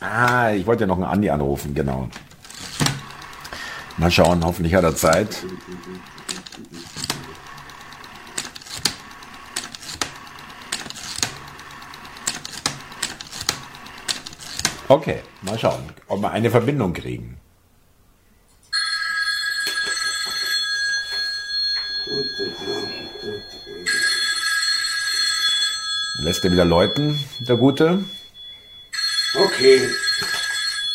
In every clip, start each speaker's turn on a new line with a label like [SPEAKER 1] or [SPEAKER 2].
[SPEAKER 1] Ah, ich wollte ja noch einen Andi anrufen, genau. Mal schauen, hoffentlich hat er Zeit. Okay, mal schauen, ob wir eine Verbindung kriegen. Lässt er wieder läuten, der Gute?
[SPEAKER 2] Okay.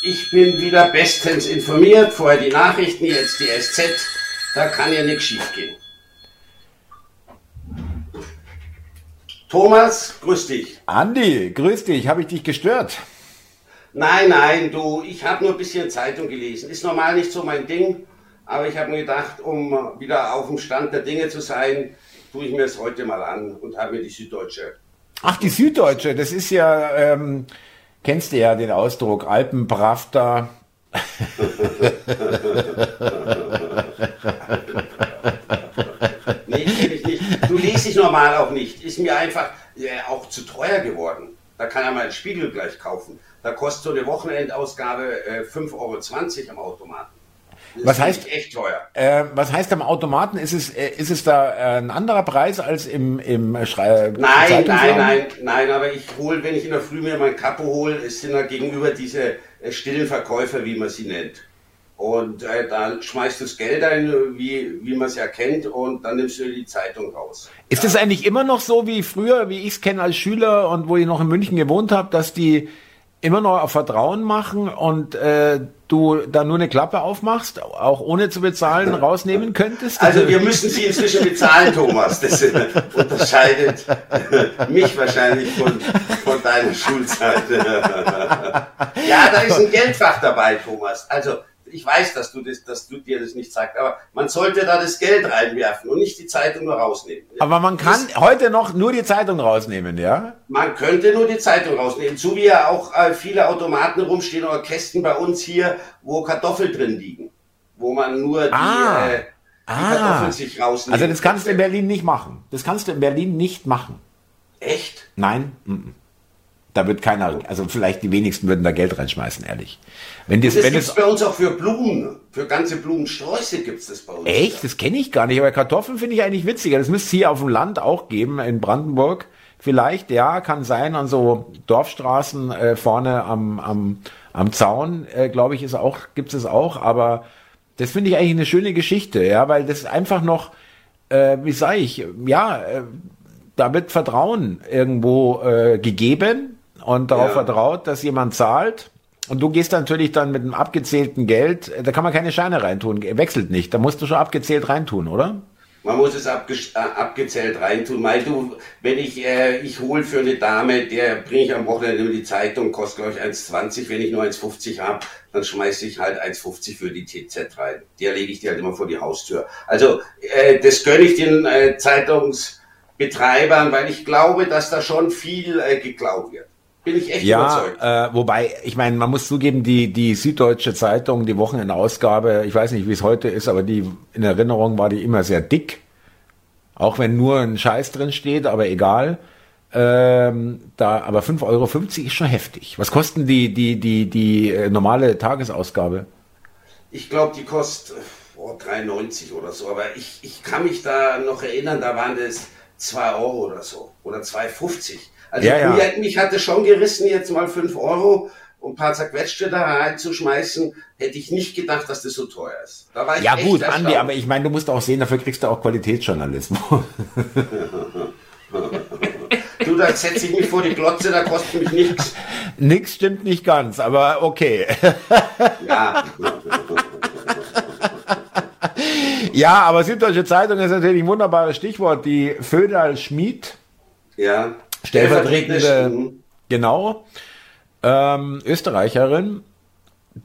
[SPEAKER 2] Ich bin wieder bestens informiert. Vorher die Nachrichten, jetzt die SZ. Da kann ja nichts schiefgehen. Thomas, grüß dich.
[SPEAKER 1] Andi, grüß dich. Habe ich dich gestört?
[SPEAKER 2] Nein, nein, du, ich habe nur ein bisschen Zeitung gelesen. Ist normal nicht so mein Ding, aber ich habe mir gedacht, um wieder auf dem Stand der Dinge zu sein, tue ich mir es heute mal an und habe mir die Süddeutsche.
[SPEAKER 1] Ach, die Süddeutsche, das ist ja, ähm, kennst du ja den Ausdruck, Alpenpravda.
[SPEAKER 2] nee, kenne ich nicht. Du liest dich normal auch nicht. Ist mir einfach äh, auch zu teuer geworden. Da kann er mal einen Spiegel gleich kaufen. Da kostet so eine Wochenendausgabe äh, 5,20 Euro am Automaten.
[SPEAKER 1] Das was heißt echt teuer? Äh, was heißt am Automaten? Ist es äh, ist es da äh, ein anderer Preis als im im Schrei
[SPEAKER 2] Nein, nein, nein, nein. Aber ich hole, wenn ich in der Früh mir mein Kapo hole, es sind da gegenüber diese äh, stillen Verkäufer, wie man sie nennt. Und äh, dann schmeißt du das Geld ein, wie, wie man es ja kennt, und dann nimmst du die Zeitung raus.
[SPEAKER 1] Ist es ja. eigentlich immer noch so wie früher, wie ich es kenne als Schüler und wo ich noch in München gewohnt habe, dass die immer noch auf Vertrauen machen und äh, du da nur eine Klappe aufmachst, auch ohne zu bezahlen, rausnehmen könntest?
[SPEAKER 2] Also wir müssen sie inzwischen bezahlen, Thomas. Das unterscheidet mich wahrscheinlich von, von deiner Schulzeit. ja, da ist ein Geldfach dabei, Thomas. Also ich weiß, dass du, das, dass du dir das nicht sagst, aber man sollte da das Geld reinwerfen und nicht die Zeitung nur rausnehmen.
[SPEAKER 1] Aber man kann das, heute noch nur die Zeitung rausnehmen, ja?
[SPEAKER 2] Man könnte nur die Zeitung rausnehmen, so wie ja auch äh, viele Automaten rumstehen oder Kästen bei uns hier, wo Kartoffeln drin liegen, wo man nur die, ah. äh, die ah. Kartoffeln sich rausnimmt.
[SPEAKER 1] Also das kannst du in Berlin nicht machen. Das kannst du in Berlin nicht machen.
[SPEAKER 2] Echt?
[SPEAKER 1] Nein. Mm -mm. Da wird keiner, also vielleicht die wenigsten würden da Geld reinschmeißen, ehrlich.
[SPEAKER 2] Wenn das, das wenn gibt's es bei uns auch für Blumen, für ganze Blumensträuße gibt's das bei uns.
[SPEAKER 1] Echt? Das kenne ich gar nicht. Aber Kartoffeln finde ich eigentlich witziger. Das müsste es hier auf dem Land auch geben, in Brandenburg. Vielleicht, ja, kann sein, an so Dorfstraßen äh, vorne am, am, am Zaun, äh, glaube ich, ist auch, gibt's es auch. Aber das finde ich eigentlich eine schöne Geschichte, ja, weil das einfach noch, äh, wie sage ich, ja, äh, da wird Vertrauen irgendwo äh, gegeben und darauf ja. vertraut, dass jemand zahlt. Und du gehst natürlich dann mit einem abgezählten Geld, da kann man keine Scheine reintun, wechselt nicht. Da musst du schon abgezählt reintun, oder?
[SPEAKER 2] Man muss es abge äh, abgezählt reintun, weil du, wenn ich, äh, ich hole für eine Dame, der bringe ich am Wochenende immer die Zeitung, kostet glaube ich 1,20, wenn ich nur 1,50 habe, dann schmeiße ich halt 1,50 für die TZ rein. Der lege ich dir halt immer vor die Haustür. Also äh, das gönne ich den äh, Zeitungsbetreibern, weil ich glaube, dass da schon viel äh, geklaut wird. Bin ich echt
[SPEAKER 1] ja,
[SPEAKER 2] überzeugt.
[SPEAKER 1] Äh, wobei, ich meine, man muss zugeben, die, die Süddeutsche Zeitung, die Wochenendausgabe, ich weiß nicht, wie es heute ist, aber die in Erinnerung war die immer sehr dick. Auch wenn nur ein Scheiß drin steht, aber egal. Ähm, da, aber 5,50 Euro ist schon heftig. Was kosten die, die, die, die äh, normale Tagesausgabe?
[SPEAKER 2] Ich glaube, die kostet oh, 3,90 oder so. Aber ich, ich kann mich da noch erinnern, da waren das 2 Euro oder so. Oder 2,50. Also ja, ja. mich hatte schon gerissen, jetzt mal 5 Euro und ein paar zerquetschte da reinzuschmeißen, hätte ich nicht gedacht, dass das so teuer ist.
[SPEAKER 1] Ja gut, Andi, aber ich meine, du musst auch sehen, dafür kriegst du auch Qualitätsjournalismus.
[SPEAKER 2] du, da setze ich mich vor die Glotze, da kostet mich nichts.
[SPEAKER 1] Nix stimmt nicht ganz, aber okay. ja. ja, aber Süddeutsche Zeitung ist natürlich ein wunderbares Stichwort. Die Föderl Schmid. Ja stellvertretende, genau, ähm, Österreicherin,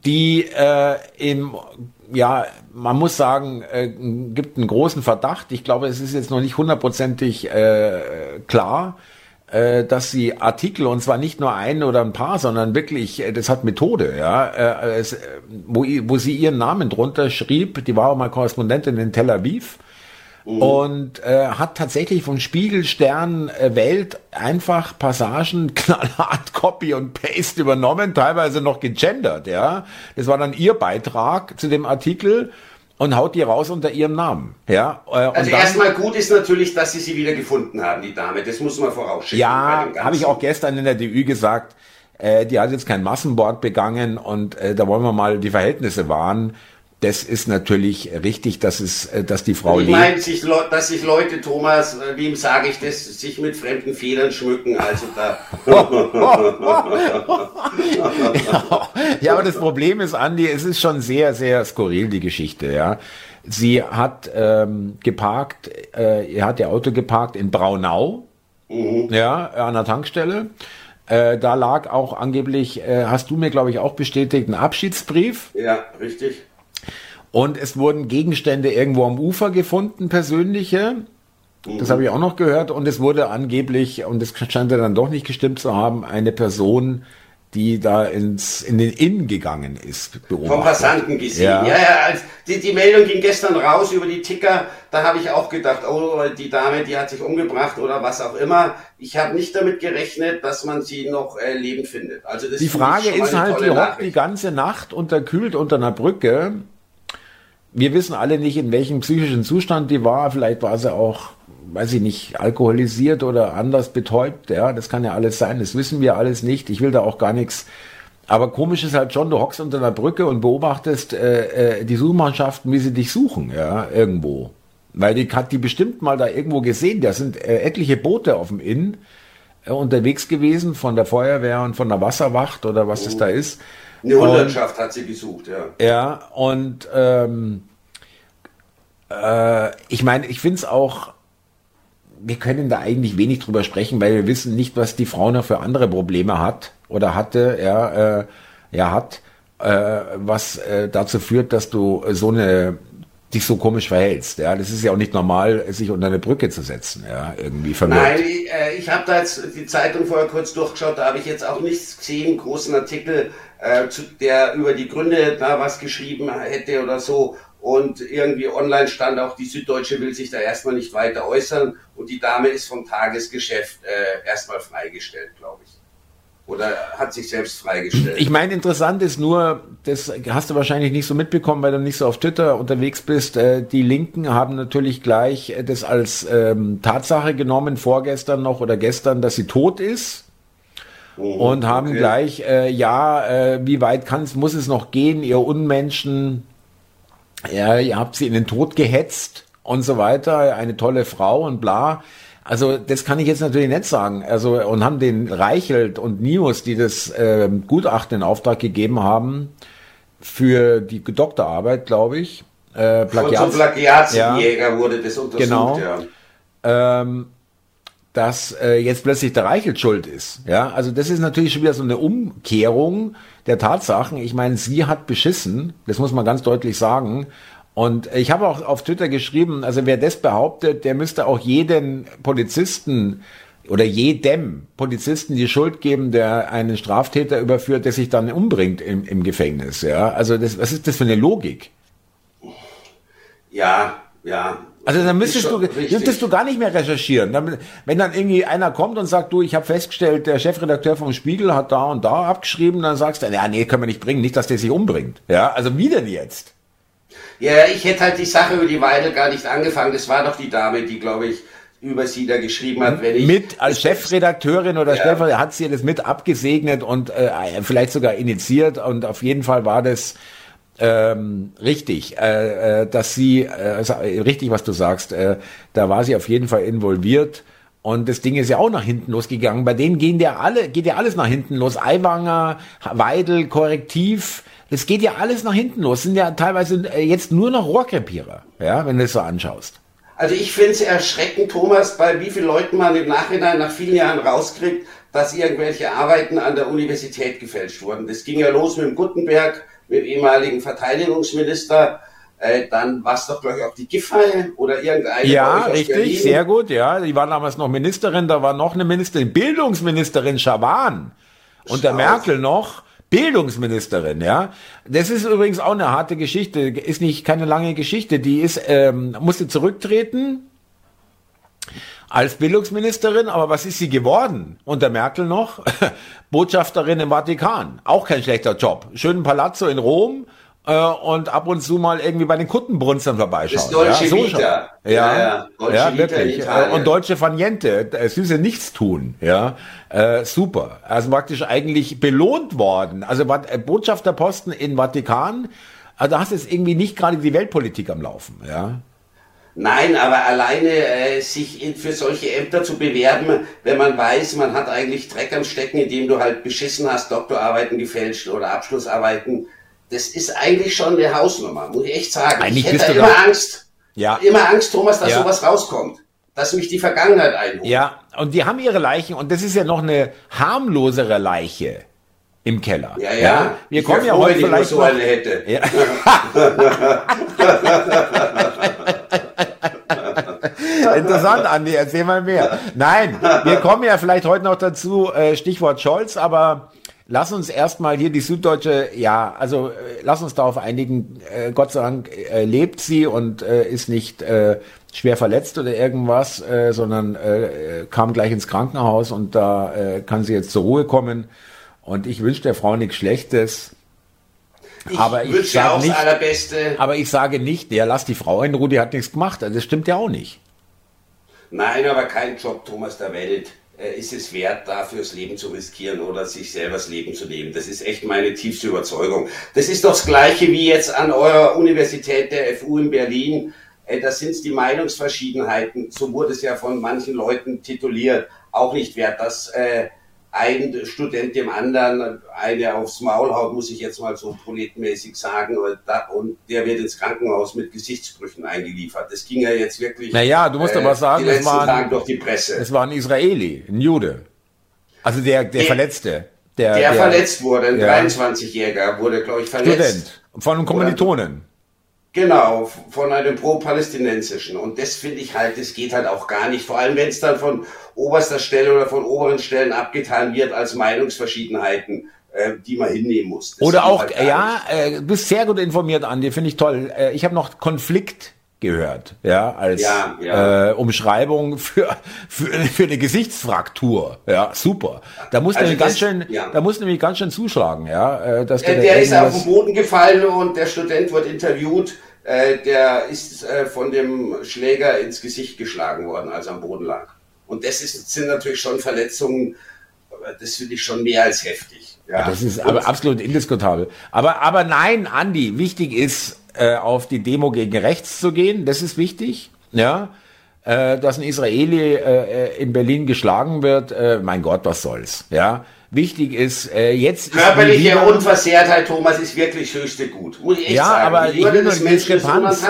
[SPEAKER 1] die äh, im, ja, man muss sagen, äh, gibt einen großen Verdacht. Ich glaube, es ist jetzt noch nicht hundertprozentig äh, klar, äh, dass sie Artikel und zwar nicht nur ein oder ein paar, sondern wirklich, äh, das hat Methode, ja, äh, es, wo, wo sie ihren Namen drunter schrieb. Die war auch mal Korrespondentin in Tel Aviv Mhm. Und äh, hat tatsächlich von Spiegelstern äh, Welt einfach Passagen knallhart Copy und Paste übernommen, teilweise noch gegendert, ja. Das war dann ihr Beitrag zu dem Artikel und haut die raus unter ihrem Namen. Ja,
[SPEAKER 2] äh, also erstmal gut ist natürlich, dass sie sie wieder gefunden haben, die Dame. Das muss man vorausschicken.
[SPEAKER 1] Ja, habe ich auch gestern in der DÜ gesagt. Äh, die hat jetzt kein Massenmord begangen und äh, da wollen wir mal die Verhältnisse wahren das ist natürlich richtig, dass es, äh, dass die Frau
[SPEAKER 2] ich meine, sich, dass sich Leute, Thomas, äh, wem sage ich das, sich mit fremden Federn schmücken, also da.
[SPEAKER 1] ja, aber das Problem ist, Andi, es ist schon sehr, sehr skurril, die Geschichte, ja. Sie hat ähm, geparkt, äh, er hat ihr Auto geparkt in Braunau, mhm. ja, an der Tankstelle. Äh, da lag auch angeblich, äh, hast du mir, glaube ich, auch bestätigt, ein Abschiedsbrief.
[SPEAKER 2] Ja, richtig.
[SPEAKER 1] Und es wurden Gegenstände irgendwo am Ufer gefunden, persönliche. Das habe ich auch noch gehört. Und es wurde angeblich, und es scheint ja dann doch nicht gestimmt zu haben, eine Person, die da ins, in den Inn gegangen ist,
[SPEAKER 2] beobachtet. Vom Passanten gesehen. Ja, ja, ja als die, die Meldung ging gestern raus über die Ticker. Da habe ich auch gedacht, oh, die Dame, die hat sich umgebracht oder was auch immer. Ich habe nicht damit gerechnet, dass man sie noch äh, lebend findet.
[SPEAKER 1] Also das die Frage ist halt, die hockt die ganze Nacht unterkühlt unter einer Brücke wir wissen alle nicht, in welchem psychischen Zustand die war. Vielleicht war sie auch, weiß ich nicht, alkoholisiert oder anders betäubt. Ja, das kann ja alles sein. Das wissen wir alles nicht. Ich will da auch gar nichts. Aber komisch ist halt schon, du hockst unter einer Brücke und beobachtest äh, äh, die Suchmannschaften, wie sie dich suchen, ja, irgendwo. Weil die hat die bestimmt mal da irgendwo gesehen. Da sind äh, etliche Boote auf dem Inn äh, unterwegs gewesen von der Feuerwehr und von der Wasserwacht oder was oh. das da ist.
[SPEAKER 2] Eine Hundertschaft hat sie gesucht, ja.
[SPEAKER 1] Ja, und ähm, äh, ich meine, ich finde es auch, wir können da eigentlich wenig drüber sprechen, weil wir wissen nicht, was die Frau noch für andere Probleme hat oder hatte, ja, äh, ja hat, äh, was äh, dazu führt, dass du so eine dich so komisch verhältst. Ja, das ist ja auch nicht normal, sich unter eine Brücke zu setzen, ja, irgendwie
[SPEAKER 2] verwirrt. Nein, ich, äh, ich habe da jetzt die Zeitung vorher kurz durchgeschaut, da habe ich jetzt auch nichts gesehen, großen Artikel, äh, zu, der über die Gründe da was geschrieben hätte oder so. Und irgendwie online stand auch, die Süddeutsche will sich da erstmal nicht weiter äußern und die Dame ist vom Tagesgeschäft äh, erstmal freigestellt, glaube ich. Oder hat sich selbst freigestellt?
[SPEAKER 1] Ich meine, interessant ist nur, das hast du wahrscheinlich nicht so mitbekommen, weil du nicht so auf Twitter unterwegs bist. Äh, die Linken haben natürlich gleich das als ähm, Tatsache genommen, vorgestern noch oder gestern, dass sie tot ist. Oh, und haben okay. gleich, äh, ja, äh, wie weit kann's, muss es noch gehen, ihr Unmenschen, ja, ihr habt sie in den Tod gehetzt und so weiter, eine tolle Frau und bla. Also das kann ich jetzt natürlich nicht sagen. Also und haben den Reichelt und Nius, die das äh, Gutachten in Auftrag gegeben haben für die Doktorarbeit, glaube ich.
[SPEAKER 2] Äh, Plagiats Von so Plagiatsjäger ja, wurde das untersucht.
[SPEAKER 1] Genau. Ja. Ähm, dass äh, jetzt plötzlich der Reichelt schuld ist. Ja, also das ist natürlich schon wieder so eine Umkehrung der Tatsachen. Ich meine, sie hat beschissen, das muss man ganz deutlich sagen. Und ich habe auch auf Twitter geschrieben, also wer das behauptet, der müsste auch jeden Polizisten oder jedem Polizisten die Schuld geben, der einen Straftäter überführt, der sich dann umbringt im, im Gefängnis. Ja, also das, was ist das für eine Logik?
[SPEAKER 2] Ja, ja,
[SPEAKER 1] also dann müsstest du, müsstest du gar nicht mehr recherchieren. wenn dann irgendwie einer kommt und sagt, du, ich habe festgestellt, der Chefredakteur vom Spiegel hat da und da abgeschrieben, dann sagst du, ja, nee, können wir nicht bringen, nicht, dass der sich umbringt. Ja, also wie denn jetzt?
[SPEAKER 2] Ja, ich hätte halt die Sache über die Weidel gar nicht angefangen. Das war doch die Dame, die, glaube ich, über sie da geschrieben hat,
[SPEAKER 1] wenn ich. Mit als Chefredakteurin oder ja. Stellvertreter hat sie das mit abgesegnet und äh, vielleicht sogar initiiert und auf jeden Fall war das ähm, richtig, äh, äh, dass sie, äh, richtig, was du sagst, äh, da war sie auf jeden Fall involviert. Und das Ding ist ja auch nach hinten losgegangen. Bei denen gehen ja alle, geht ja alles nach hinten los. Aiwanger, Weidel, Korrektiv, das geht ja alles nach hinten los. Das sind ja teilweise äh, jetzt nur noch Rohrkrepierer, ja, wenn du es so anschaust.
[SPEAKER 2] Also ich finde es erschreckend, Thomas, bei wie vielen Leuten man im Nachhinein nach vielen Jahren rauskriegt, dass irgendwelche Arbeiten an der Universität gefälscht wurden. Das ging ja los mit dem Gutenberg, mit dem ehemaligen Verteidigungsminister. Äh, dann war es doch, glaube ich, auch die Giffey oder irgendeine.
[SPEAKER 1] Ja, richtig, sehr gut, ja. Die war damals noch Ministerin, da war noch eine Ministerin, Bildungsministerin Schawan. Unter Merkel noch. Bildungsministerin, ja. Das ist übrigens auch eine harte Geschichte, ist nicht keine lange Geschichte. Die ist ähm, musste zurücktreten als Bildungsministerin, aber was ist sie geworden? Unter Merkel noch Botschafterin im Vatikan, auch kein schlechter Job. Schönen Palazzo in Rom äh, und ab und zu mal irgendwie bei den Kuttenbrunstern vorbeischauen. Das
[SPEAKER 2] deutsche
[SPEAKER 1] ja, so
[SPEAKER 2] Vita.
[SPEAKER 1] Ja, ja, ja, deutsche ja wirklich. Vita und deutsche Faniente, süße Nichtstun, ja, äh, super. Also praktisch eigentlich belohnt worden. Also äh, Botschafterposten in Vatikan, also da hast du jetzt irgendwie nicht gerade die Weltpolitik am Laufen, ja.
[SPEAKER 2] Nein, aber alleine äh, sich in, für solche Ämter zu bewerben, wenn man weiß, man hat eigentlich Dreck am Stecken, indem du halt beschissen hast, Doktorarbeiten gefälscht oder Abschlussarbeiten, das ist eigentlich schon eine Hausnummer, muss ich echt sagen.
[SPEAKER 1] Eigentlich
[SPEAKER 2] ich
[SPEAKER 1] hätte
[SPEAKER 2] immer Angst.
[SPEAKER 1] Ja.
[SPEAKER 2] Immer Angst, Thomas, dass
[SPEAKER 1] ja.
[SPEAKER 2] sowas rauskommt. Dass mich die Vergangenheit einholt.
[SPEAKER 1] Ja, und die haben ihre Leichen, und das ist ja noch eine harmlosere Leiche im Keller.
[SPEAKER 2] Ja, ja. ja?
[SPEAKER 1] Wir ich kommen ja froh, heute vielleicht
[SPEAKER 2] so eine hätte. Ja.
[SPEAKER 1] Interessant, Andi, erzähl mal mehr. Nein, wir kommen ja vielleicht heute noch dazu, äh, Stichwort Scholz, aber Lass uns erstmal hier die Süddeutsche, ja, also äh, lass uns darauf einigen, äh, Gott sei Dank äh, lebt sie und äh, ist nicht äh, schwer verletzt oder irgendwas, äh, sondern äh, kam gleich ins Krankenhaus und da äh, kann sie jetzt zur Ruhe kommen. Und ich wünsche der Frau nichts Schlechtes.
[SPEAKER 2] Ich aber ich sage auch nicht, das Allerbeste.
[SPEAKER 1] Aber ich sage nicht, ja, lass die Frau in Ruhe, die hat nichts gemacht. Also das stimmt ja auch nicht.
[SPEAKER 2] Nein, aber kein Job, Thomas der Welt. Äh, ist es wert, dafür das Leben zu riskieren oder sich selber das Leben zu nehmen. Das ist echt meine tiefste Überzeugung. Das ist doch das Gleiche wie jetzt an eurer Universität der FU in Berlin. Äh, da sind die Meinungsverschiedenheiten, so wurde es ja von manchen Leuten tituliert, auch nicht wert, dass äh, ein Student dem anderen eine aufs Maul haut, muss ich jetzt mal so proletenmäßig sagen, und der wird ins Krankenhaus mit Gesichtsbrüchen eingeliefert. Das ging ja jetzt wirklich.
[SPEAKER 1] Naja, du musst äh, aber sagen,
[SPEAKER 2] es war,
[SPEAKER 1] ein,
[SPEAKER 2] durch die Presse.
[SPEAKER 1] es war ein Israeli, ein Jude. Also der, der, der Verletzte.
[SPEAKER 2] Der, der, der verletzt wurde, ein ja. 23-Jähriger, wurde, glaube ich, verletzt. Student.
[SPEAKER 1] Von einem Kommilitonen.
[SPEAKER 2] Genau, von einem pro-palästinensischen. Und das finde ich halt, das geht halt auch gar nicht. Vor allem, wenn es dann von oberster Stelle oder von oberen Stellen abgetan wird als Meinungsverschiedenheiten, äh, die man hinnehmen muss.
[SPEAKER 1] Das oder auch, halt ja, äh, du bist sehr gut informiert, Andi, finde ich toll. Äh, ich habe noch Konflikt gehört, ja, als
[SPEAKER 2] ja, ja.
[SPEAKER 1] Äh, Umschreibung für, für, für eine Gesichtsfraktur. Ja, super. Da muss also nämlich ganz schön, ja. da muss nämlich ganz schön zuschlagen, ja.
[SPEAKER 2] Äh, dass der, der ist auf den Boden gefallen und der Student wird interviewt. Äh, der ist äh, von dem Schläger ins Gesicht geschlagen worden, als er am Boden lag. Und das ist, sind natürlich schon Verletzungen, das finde ich schon mehr als heftig.
[SPEAKER 1] Ja. Das ist aber absolut indiskutabel. Aber, aber nein, Andi, wichtig ist, äh, auf die Demo gegen rechts zu gehen. Das ist wichtig. Ja. Äh, dass ein Israeli äh, in Berlin geschlagen wird, äh, mein Gott, was soll's. Ja. Wichtig ist, äh, jetzt
[SPEAKER 2] Körperliche wieder, Unversehrtheit, Thomas, ist wirklich höchste Gut.
[SPEAKER 1] Muss ich echt ja, sagen. aber ich will, nur die Diskrepanz,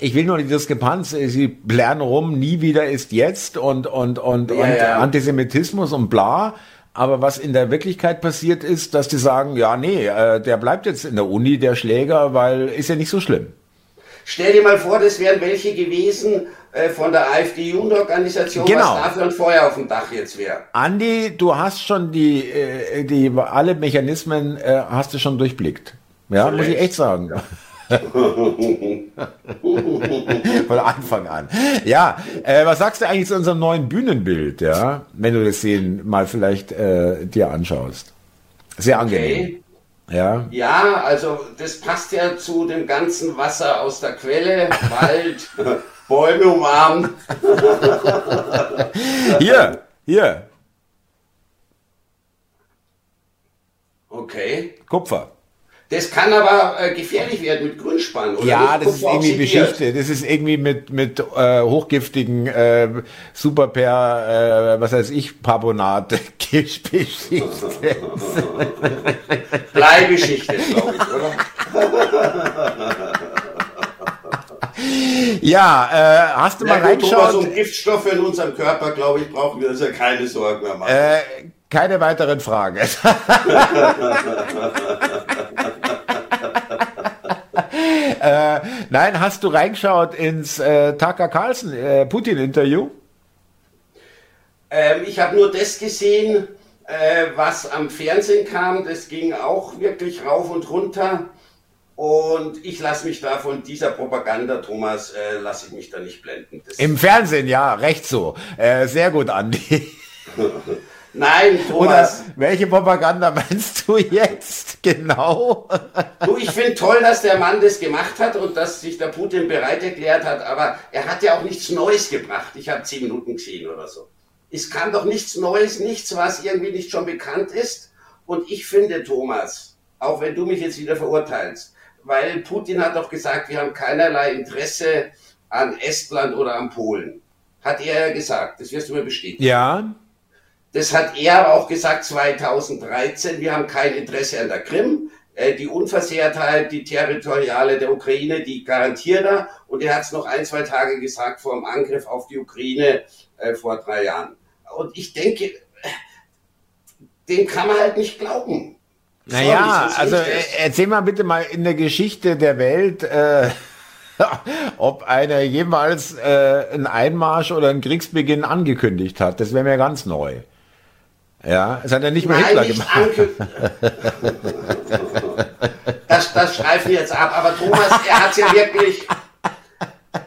[SPEAKER 1] ich will nur die Diskrepanz, sie blären rum, nie wieder ist jetzt und, und, und, ja, und ja. Antisemitismus und bla. Aber was in der Wirklichkeit passiert ist, dass die sagen, ja, nee, äh, der bleibt jetzt in der Uni, der Schläger, weil ist ja nicht so schlimm.
[SPEAKER 2] Stell dir mal vor, das wären welche gewesen äh, von der AfD-Jugendorganisation,
[SPEAKER 1] genau.
[SPEAKER 2] was dafür ein Feuer auf dem Dach jetzt wäre.
[SPEAKER 1] Andi, du hast schon die, äh, die alle Mechanismen äh, hast du schon durchblickt. Ja, Vielleicht. muss ich echt sagen. Ja. Von Anfang an. Ja, äh, was sagst du eigentlich zu unserem neuen Bühnenbild, ja? Wenn du das sehen mal vielleicht äh, dir anschaust. Sehr angenehm. Okay. Ja.
[SPEAKER 2] Ja, also das passt ja zu dem ganzen Wasser aus der Quelle, Wald, Bäume umarmen.
[SPEAKER 1] hier, hier.
[SPEAKER 2] Okay.
[SPEAKER 1] Kupfer.
[SPEAKER 2] Das kann aber äh, gefährlich werden mit Grünspann. Oder
[SPEAKER 1] ja, das ist irgendwie beschichtet. Das ist irgendwie mit, mit äh, hochgiftigen äh, Super per, äh, was weiß ich, Parbonat beschichtet.
[SPEAKER 2] Bleibeschichtet, glaube ich, oder?
[SPEAKER 1] Ja, äh, hast du ja, mal reingeschaut?
[SPEAKER 2] So Giftstoffe in unserem Körper, glaube ich, brauchen wir uns ja keine Sorgen mehr machen.
[SPEAKER 1] Äh, keine weiteren Fragen. äh, nein, hast du reingeschaut ins äh, Tucker Carlson äh, Putin-Interview?
[SPEAKER 2] Ähm, ich habe nur das gesehen, Äh, was am Fernsehen kam, das ging auch wirklich rauf und runter. Und ich lasse mich da von dieser Propaganda, Thomas, äh, lasse ich mich da nicht blenden.
[SPEAKER 1] Das Im Fernsehen, ja, recht so. Äh, sehr gut, Andi.
[SPEAKER 2] Nein, Thomas.
[SPEAKER 1] Oder welche Propaganda meinst du jetzt genau?
[SPEAKER 2] du, ich finde toll, dass der Mann das gemacht hat und dass sich der Putin bereit erklärt hat, aber er hat ja auch nichts Neues gebracht. Ich habe zehn Minuten gesehen oder so. Es kann doch nichts Neues, nichts, was irgendwie nicht schon bekannt ist. Und ich finde, Thomas, auch wenn du mich jetzt wieder verurteilst, weil Putin hat doch gesagt, wir haben keinerlei Interesse an Estland oder an Polen. Hat er ja gesagt, das wirst du mir bestätigen.
[SPEAKER 1] Ja.
[SPEAKER 2] Das hat er aber auch gesagt 2013, wir haben kein Interesse an der Krim. Äh, die Unversehrtheit, die territoriale der Ukraine, die garantiert er. Und er hat es noch ein, zwei Tage gesagt vor dem Angriff auf die Ukraine äh, vor drei Jahren. Und ich denke, dem kann man halt nicht glauben.
[SPEAKER 1] Naja, also äh, erzähl mal bitte mal in der Geschichte der Welt, äh, ob einer jemals äh, einen Einmarsch oder einen Kriegsbeginn angekündigt hat. Das wäre mir ganz neu. Ja, es hat ja nicht mehr Hitler gemacht.
[SPEAKER 2] das, das streifen wir jetzt ab. Aber Thomas, er hat ja wirklich.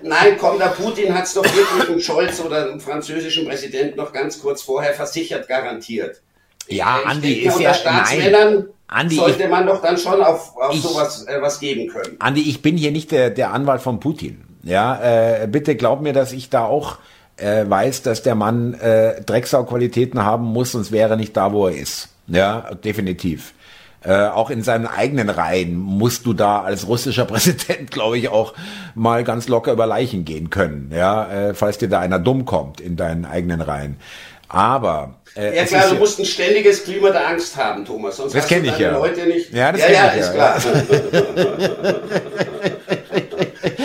[SPEAKER 2] Nein, komm, der Putin hat es doch wirklich einem Scholz oder einem französischen Präsidenten noch ganz kurz vorher versichert, garantiert.
[SPEAKER 1] Ja, ich Andi denke, ist
[SPEAKER 2] unter
[SPEAKER 1] ja
[SPEAKER 2] Staatsmännern nein. Andi, sollte ich, man doch dann schon auf, auf ich, sowas äh, was geben können.
[SPEAKER 1] Andi, ich bin hier nicht der, der Anwalt von Putin. Ja, äh, bitte glaub mir, dass ich da auch äh, weiß, dass der Mann äh, Drecksau-Qualitäten haben muss, sonst wäre er nicht da, wo er ist. Ja, definitiv. Äh, auch in seinen eigenen Reihen musst du da als russischer Präsident, glaube ich, auch mal ganz locker über Leichen gehen können, ja, äh, falls dir da einer dumm kommt in deinen eigenen Reihen. Aber
[SPEAKER 2] äh, ja klar, du musst ein ständiges Klima der Angst haben, Thomas.
[SPEAKER 1] Sonst das kenne ich ja.
[SPEAKER 2] Leute nicht.
[SPEAKER 1] Ja, das ja, ja, ist
[SPEAKER 2] ja. klar.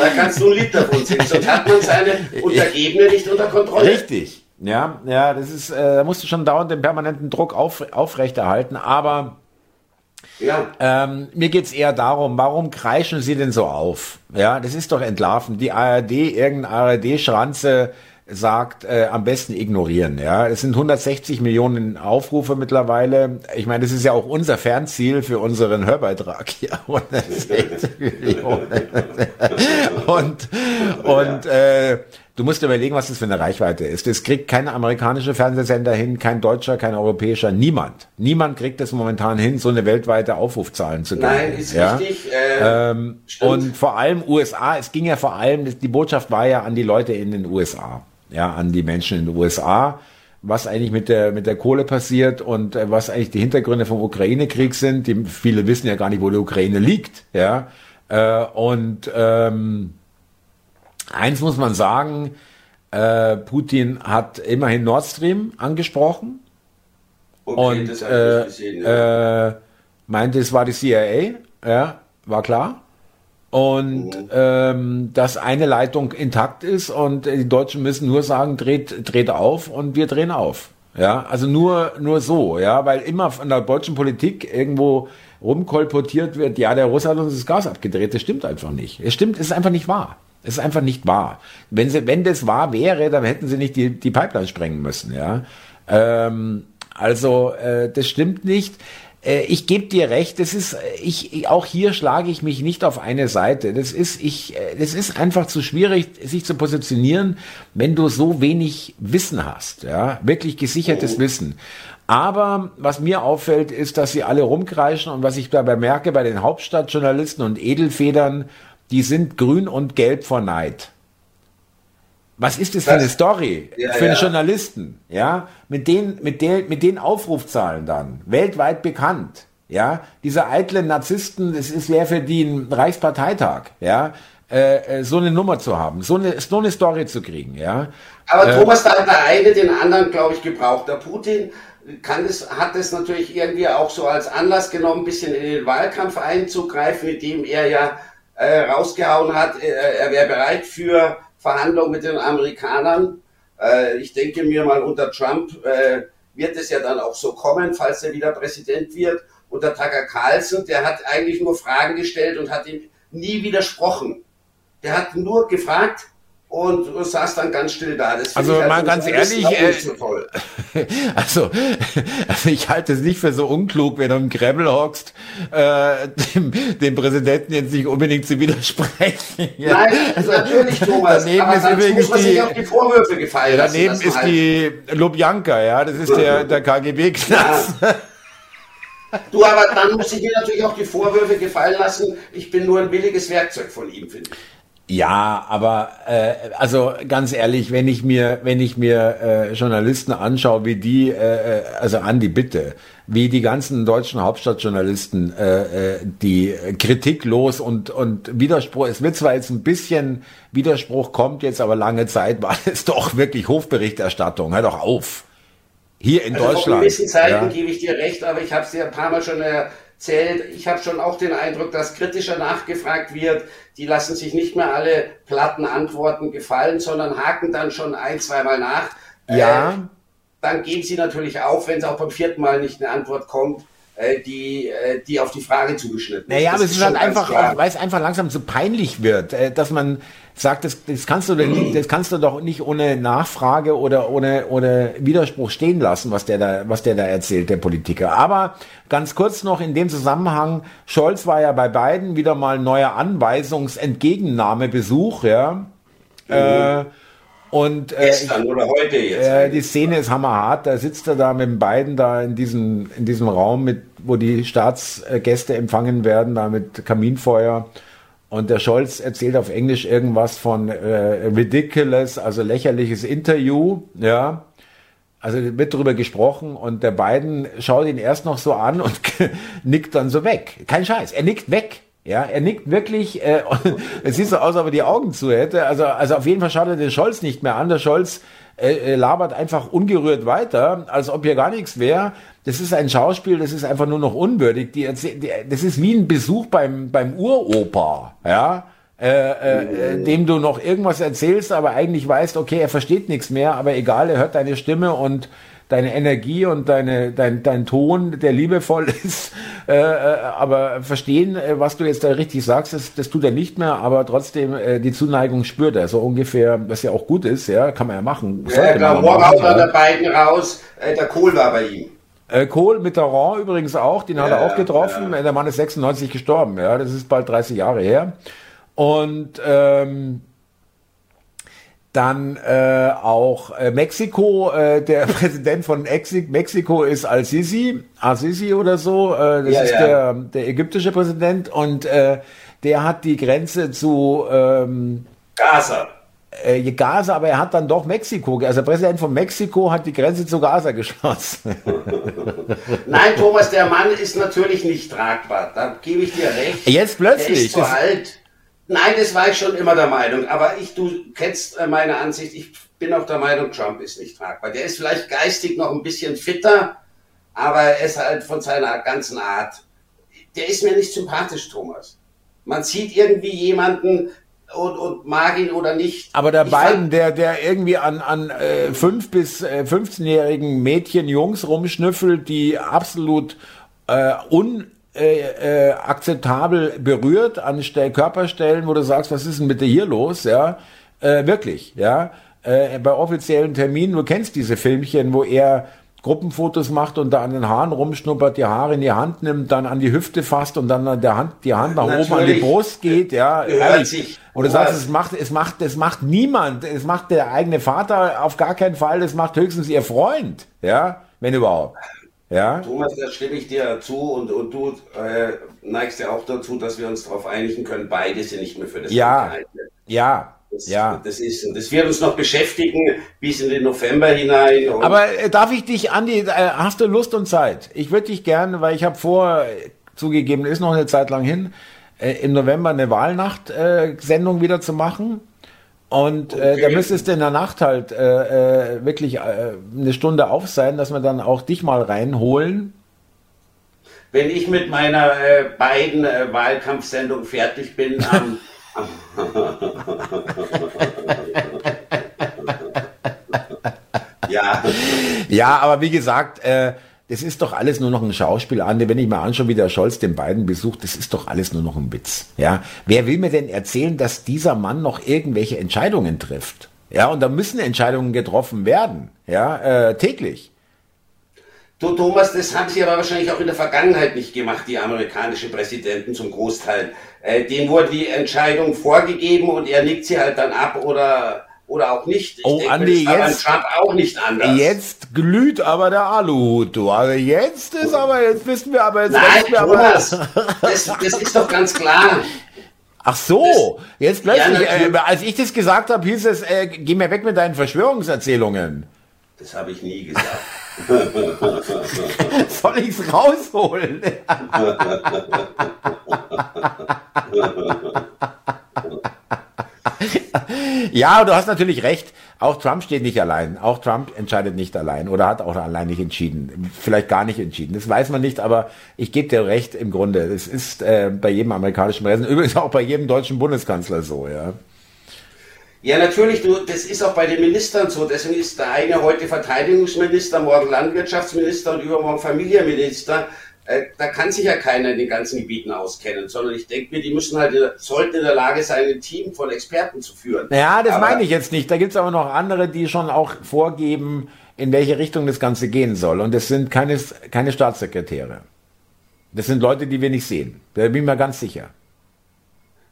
[SPEAKER 2] da kannst du ein Lied davon singen, sonst hat man seine Untergebene nicht unter Kontrolle.
[SPEAKER 1] Richtig. Ja, ja, das ist, äh, da musst du schon dauernd den permanenten Druck auf, aufrechterhalten, aber ja. Ähm, mir geht's eher darum, warum kreischen Sie denn so auf? Ja, das ist doch entlarven. Die ARD, irgendeine ARD-Schranze sagt, äh, am besten ignorieren. Ja, es sind 160 Millionen Aufrufe mittlerweile. Ich meine, das ist ja auch unser Fernziel für unseren Hörbeitrag hier. 160 Millionen. und und äh, du musst überlegen, was das für eine Reichweite ist. Das kriegt kein amerikanischer Fernsehsender hin, kein deutscher, kein europäischer, niemand. Niemand kriegt es momentan hin, so eine weltweite Aufrufzahlen zu geben.
[SPEAKER 2] Nein, ist ja? richtig.
[SPEAKER 1] Äh, ähm, und vor allem USA. Es ging ja vor allem, die Botschaft war ja an die Leute in den USA ja, an die Menschen in den USA, was eigentlich mit der, mit der Kohle passiert und äh, was eigentlich die Hintergründe vom Ukraine-Krieg sind. Die, viele wissen ja gar nicht, wo die Ukraine liegt, ja. Äh, und ähm, eins muss man sagen, äh, Putin hat immerhin Nord Stream angesprochen okay, und äh, gesehen, ja. äh, meinte, es war die CIA, ja, war klar und mhm. ähm, dass eine Leitung intakt ist und die Deutschen müssen nur sagen, dreht, dreht auf und wir drehen auf. Ja, also nur, nur so, ja, weil immer von der deutschen Politik irgendwo rumkolportiert wird, ja, der Russe hat uns das Gas abgedreht. Das stimmt einfach nicht. Es stimmt, es ist einfach nicht wahr. Es ist einfach nicht wahr. Wenn sie, wenn das wahr wäre, dann hätten sie nicht die, die Pipeline sprengen müssen, ja. Ähm, also, äh, das stimmt nicht. Äh, ich gebe dir recht, das ist, ich, auch hier schlage ich mich nicht auf eine Seite. Das ist, ich, äh, das ist einfach zu schwierig, sich zu positionieren, wenn du so wenig Wissen hast, ja, wirklich gesichertes oh. Wissen. Aber was mir auffällt, ist, dass sie alle rumkreischen und was ich dabei merke bei den Hauptstadtjournalisten und Edelfedern, die sind grün und gelb vor Neid. Was ist das für eine Story ja, für einen ja. Journalisten? Ja, mit den, mit den, mit den Aufrufzahlen dann weltweit bekannt. Ja, diese eitlen Narzissten, das ist wäre für die ein Reichsparteitag. Ja, äh, äh, so eine Nummer zu haben, so eine, so eine Story zu kriegen. Ja.
[SPEAKER 2] Aber äh, Thomas, da hat der eine den anderen, glaube ich, gebraucht. Der Putin kann es, hat es natürlich irgendwie auch so als Anlass genommen, ein bisschen in den Wahlkampf einzugreifen, mit dem er ja äh, rausgehauen hat, äh, er wäre bereit für Verhandlungen mit den Amerikanern. Äh, ich denke mir mal, unter Trump äh, wird es ja dann auch so kommen, falls er wieder Präsident wird. Unter Tucker Carlson, der hat eigentlich nur Fragen gestellt und hat ihm nie widersprochen. Der hat nur gefragt und saß dann ganz still da.
[SPEAKER 1] Das also mal also ganz ehrlich, äh, so also, also ich halte es nicht für so unklug, wenn du im Kreml hockst, äh, dem, dem Präsidenten jetzt nicht unbedingt zu widersprechen.
[SPEAKER 2] Ja. Nein, also natürlich, Thomas. Daneben aber ist übrigens die, auf die Vorwürfe gefallen.
[SPEAKER 1] Daneben ist halt. die Lubjanka, ja, das ist der, der KGB-Knast. Ja.
[SPEAKER 2] Du, aber dann muss ich mir natürlich auch die Vorwürfe gefallen lassen, ich bin nur ein billiges Werkzeug von ihm, finde ich.
[SPEAKER 1] Ja, aber äh, also ganz ehrlich, wenn ich mir wenn ich mir äh, Journalisten anschaue, wie die äh, äh also Andi bitte, wie die ganzen deutschen Hauptstadtjournalisten äh, äh, die kritiklos und und Widerspruch, es wird zwar jetzt ein bisschen Widerspruch kommt jetzt, aber lange Zeit war es doch wirklich Hofberichterstattung. Hör doch auf. Hier in also Deutschland. In
[SPEAKER 2] gewissen Zeiten ja. gebe ich dir recht, aber ich habe es dir ein paar Mal schon erzählt. Ich habe schon auch den Eindruck, dass kritischer nachgefragt wird. Die lassen sich nicht mehr alle platten Antworten gefallen, sondern haken dann schon ein, zweimal nach.
[SPEAKER 1] Ja. Äh,
[SPEAKER 2] dann geben sie natürlich auf, wenn es auch beim vierten Mal nicht eine Antwort kommt die, äh, die auf die Frage zugeschnitten
[SPEAKER 1] ist. Naja, aber es ist halt einfach, weil es einfach langsam zu peinlich wird, äh, dass man sagt, das, das kannst du denn, das kannst du doch nicht ohne Nachfrage oder ohne, ohne Widerspruch stehen lassen, was der da, was der da erzählt, der Politiker. Aber ganz kurz noch in dem Zusammenhang, Scholz war ja bei beiden wieder mal neuer Anweisungsentgegennahmebesuch, ja. Mhm. Äh, und
[SPEAKER 2] äh, Gestern oder heute jetzt.
[SPEAKER 1] Äh, die Szene ist hammerhart. Da sitzt er da mit den beiden da in diesem, in diesem Raum, mit, wo die Staatsgäste empfangen werden, da mit Kaminfeuer. Und der Scholz erzählt auf Englisch irgendwas von äh, ridiculous, also lächerliches Interview, ja. Also wird darüber gesprochen und der beiden schaut ihn erst noch so an und nickt dann so weg. Kein Scheiß, er nickt weg. Ja, er nickt wirklich, äh, es sieht so aus, als ob er die Augen zu hätte. Also, also auf jeden Fall schaut er den Scholz nicht mehr an. Der Scholz äh, äh labert einfach ungerührt weiter, als ob hier gar nichts wäre. Das ist ein Schauspiel, das ist einfach nur noch unwürdig. Die, die, das ist wie ein Besuch beim, beim Uropa, ja. Äh, äh, dem du noch irgendwas erzählst, aber eigentlich weißt, okay, er versteht nichts mehr, aber egal, er hört deine Stimme und deine Energie und deine, dein, dein Ton, der liebevoll ist, äh, äh, aber verstehen, äh, was du jetzt da richtig sagst, das, das tut er nicht mehr, aber trotzdem äh, die Zuneigung spürt er, so ungefähr, was ja auch gut ist, ja, kann man ja machen.
[SPEAKER 2] Ja, klar, auch mal der beiden raus, äh, der Kohl war bei ihm.
[SPEAKER 1] Äh, Kohl mit Mitterrand übrigens auch, den ja, hat er auch getroffen. Ja. Der Mann ist 96 gestorben, ja, das ist bald 30 Jahre her. Und ähm, dann äh, auch äh, Mexiko, äh, der Präsident von Exi Mexiko ist Al-Sisi, Al-Sisi oder so, äh, das ja, ist ja. Der, der ägyptische Präsident und äh, der hat die Grenze zu ähm,
[SPEAKER 2] Gaza.
[SPEAKER 1] Äh, Gaza, aber er hat dann doch Mexiko, also der Präsident von Mexiko hat die Grenze zu Gaza geschlossen.
[SPEAKER 2] Nein, Thomas, der Mann ist natürlich nicht tragbar, da gebe ich dir recht.
[SPEAKER 1] Jetzt plötzlich.
[SPEAKER 2] Er ist zu alt. Nein, das war ich schon immer der Meinung. Aber ich, du kennst äh, meine Ansicht. Ich bin auch der Meinung, Trump ist nicht tragbar. Der ist vielleicht geistig noch ein bisschen fitter, aber er ist halt von seiner ganzen Art. Der ist mir nicht sympathisch, Thomas. Man sieht irgendwie jemanden, und, und mag ihn oder nicht.
[SPEAKER 1] Aber der Biden, der, der irgendwie an, an äh, 5 bis äh, 15-jährigen Mädchen, Jungs rumschnüffelt, die absolut äh, un äh, äh, akzeptabel berührt an Stell Körperstellen, wo du sagst, was ist denn bitte hier los, ja, äh, wirklich, ja, äh, bei offiziellen Terminen, du kennst diese Filmchen, wo er Gruppenfotos macht und da an den Haaren rumschnuppert, die Haare in die Hand nimmt, dann an die Hüfte fasst und dann an der Hand, die Hand nach Natürlich. oben an die Brust geht, ja, ehrlich. Und du sagst, es macht, es macht, es macht niemand, es macht der eigene Vater auf gar keinen Fall, es macht höchstens ihr Freund, ja, wenn überhaupt. Ja?
[SPEAKER 2] Thomas, da stimme ich dir zu und, und du äh, neigst ja auch dazu, dass wir uns darauf einigen können, beide sind nicht mehr für das
[SPEAKER 1] Ja, ja,
[SPEAKER 2] das,
[SPEAKER 1] ja.
[SPEAKER 2] Das, ist, das wird uns noch beschäftigen bis in den November hinein.
[SPEAKER 1] Aber äh, darf ich dich, Andi, äh, hast du Lust und Zeit? Ich würde dich gerne, weil ich habe vor, zugegeben, ist noch eine Zeit lang hin, äh, im November eine Wahlnacht-Sendung äh, wieder zu machen. Und äh, okay. da müsstest du in der Nacht halt äh, äh, wirklich äh, eine Stunde auf sein, dass wir dann auch dich mal reinholen.
[SPEAKER 2] Wenn ich mit meiner äh, beiden äh, Wahlkampfsendungen fertig bin, am,
[SPEAKER 1] ja. Ja, aber wie gesagt, äh, das ist doch alles nur noch ein Schauspiel, Ande. Wenn ich mal anschaue, wie der Scholz den beiden besucht, das ist doch alles nur noch ein Witz. Ja, wer will mir denn erzählen, dass dieser Mann noch irgendwelche Entscheidungen trifft? Ja, und da müssen Entscheidungen getroffen werden. Ja, äh, täglich.
[SPEAKER 2] Du Thomas, das haben sie aber wahrscheinlich auch in der Vergangenheit nicht gemacht, die amerikanischen Präsidenten zum Großteil. Äh, denen wurde die Entscheidung vorgegeben und er nickt sie halt dann ab oder oder auch nicht.
[SPEAKER 1] Ich oh, denke, Andi, jetzt, Trump auch nicht anders. Jetzt glüht aber der Aluhut, du. Also jetzt ist aber, jetzt wissen wir aber, jetzt
[SPEAKER 2] Nein, wir Thomas, aber. Das, das ist doch ganz klar.
[SPEAKER 1] Ach so, das, jetzt plötzlich, ja, äh, als ich das gesagt habe, hieß es, äh, geh mir weg mit deinen Verschwörungserzählungen.
[SPEAKER 2] Das habe ich nie gesagt.
[SPEAKER 1] Soll ich es rausholen? ja, du hast natürlich recht. Auch Trump steht nicht allein. Auch Trump entscheidet nicht allein oder hat auch allein nicht entschieden. Vielleicht gar nicht entschieden. Das weiß man nicht, aber ich gebe dir recht im Grunde. Es ist äh, bei jedem amerikanischen Präsidenten, übrigens auch bei jedem deutschen Bundeskanzler so, ja.
[SPEAKER 2] Ja, natürlich, du, das ist auch bei den Ministern so. Deswegen ist der eine heute Verteidigungsminister, morgen Landwirtschaftsminister und übermorgen Familienminister. Äh, da kann sich ja keiner in den ganzen Gebieten auskennen, sondern ich denke mir, die müssen halt, sollten in der Lage sein, ein Team von Experten zu führen.
[SPEAKER 1] Ja, das aber, meine ich jetzt nicht. Da gibt es aber noch andere, die schon auch vorgeben, in welche Richtung das Ganze gehen soll. Und das sind keine, keine Staatssekretäre. Das sind Leute, die wir nicht sehen. Da bin ich mir ganz sicher.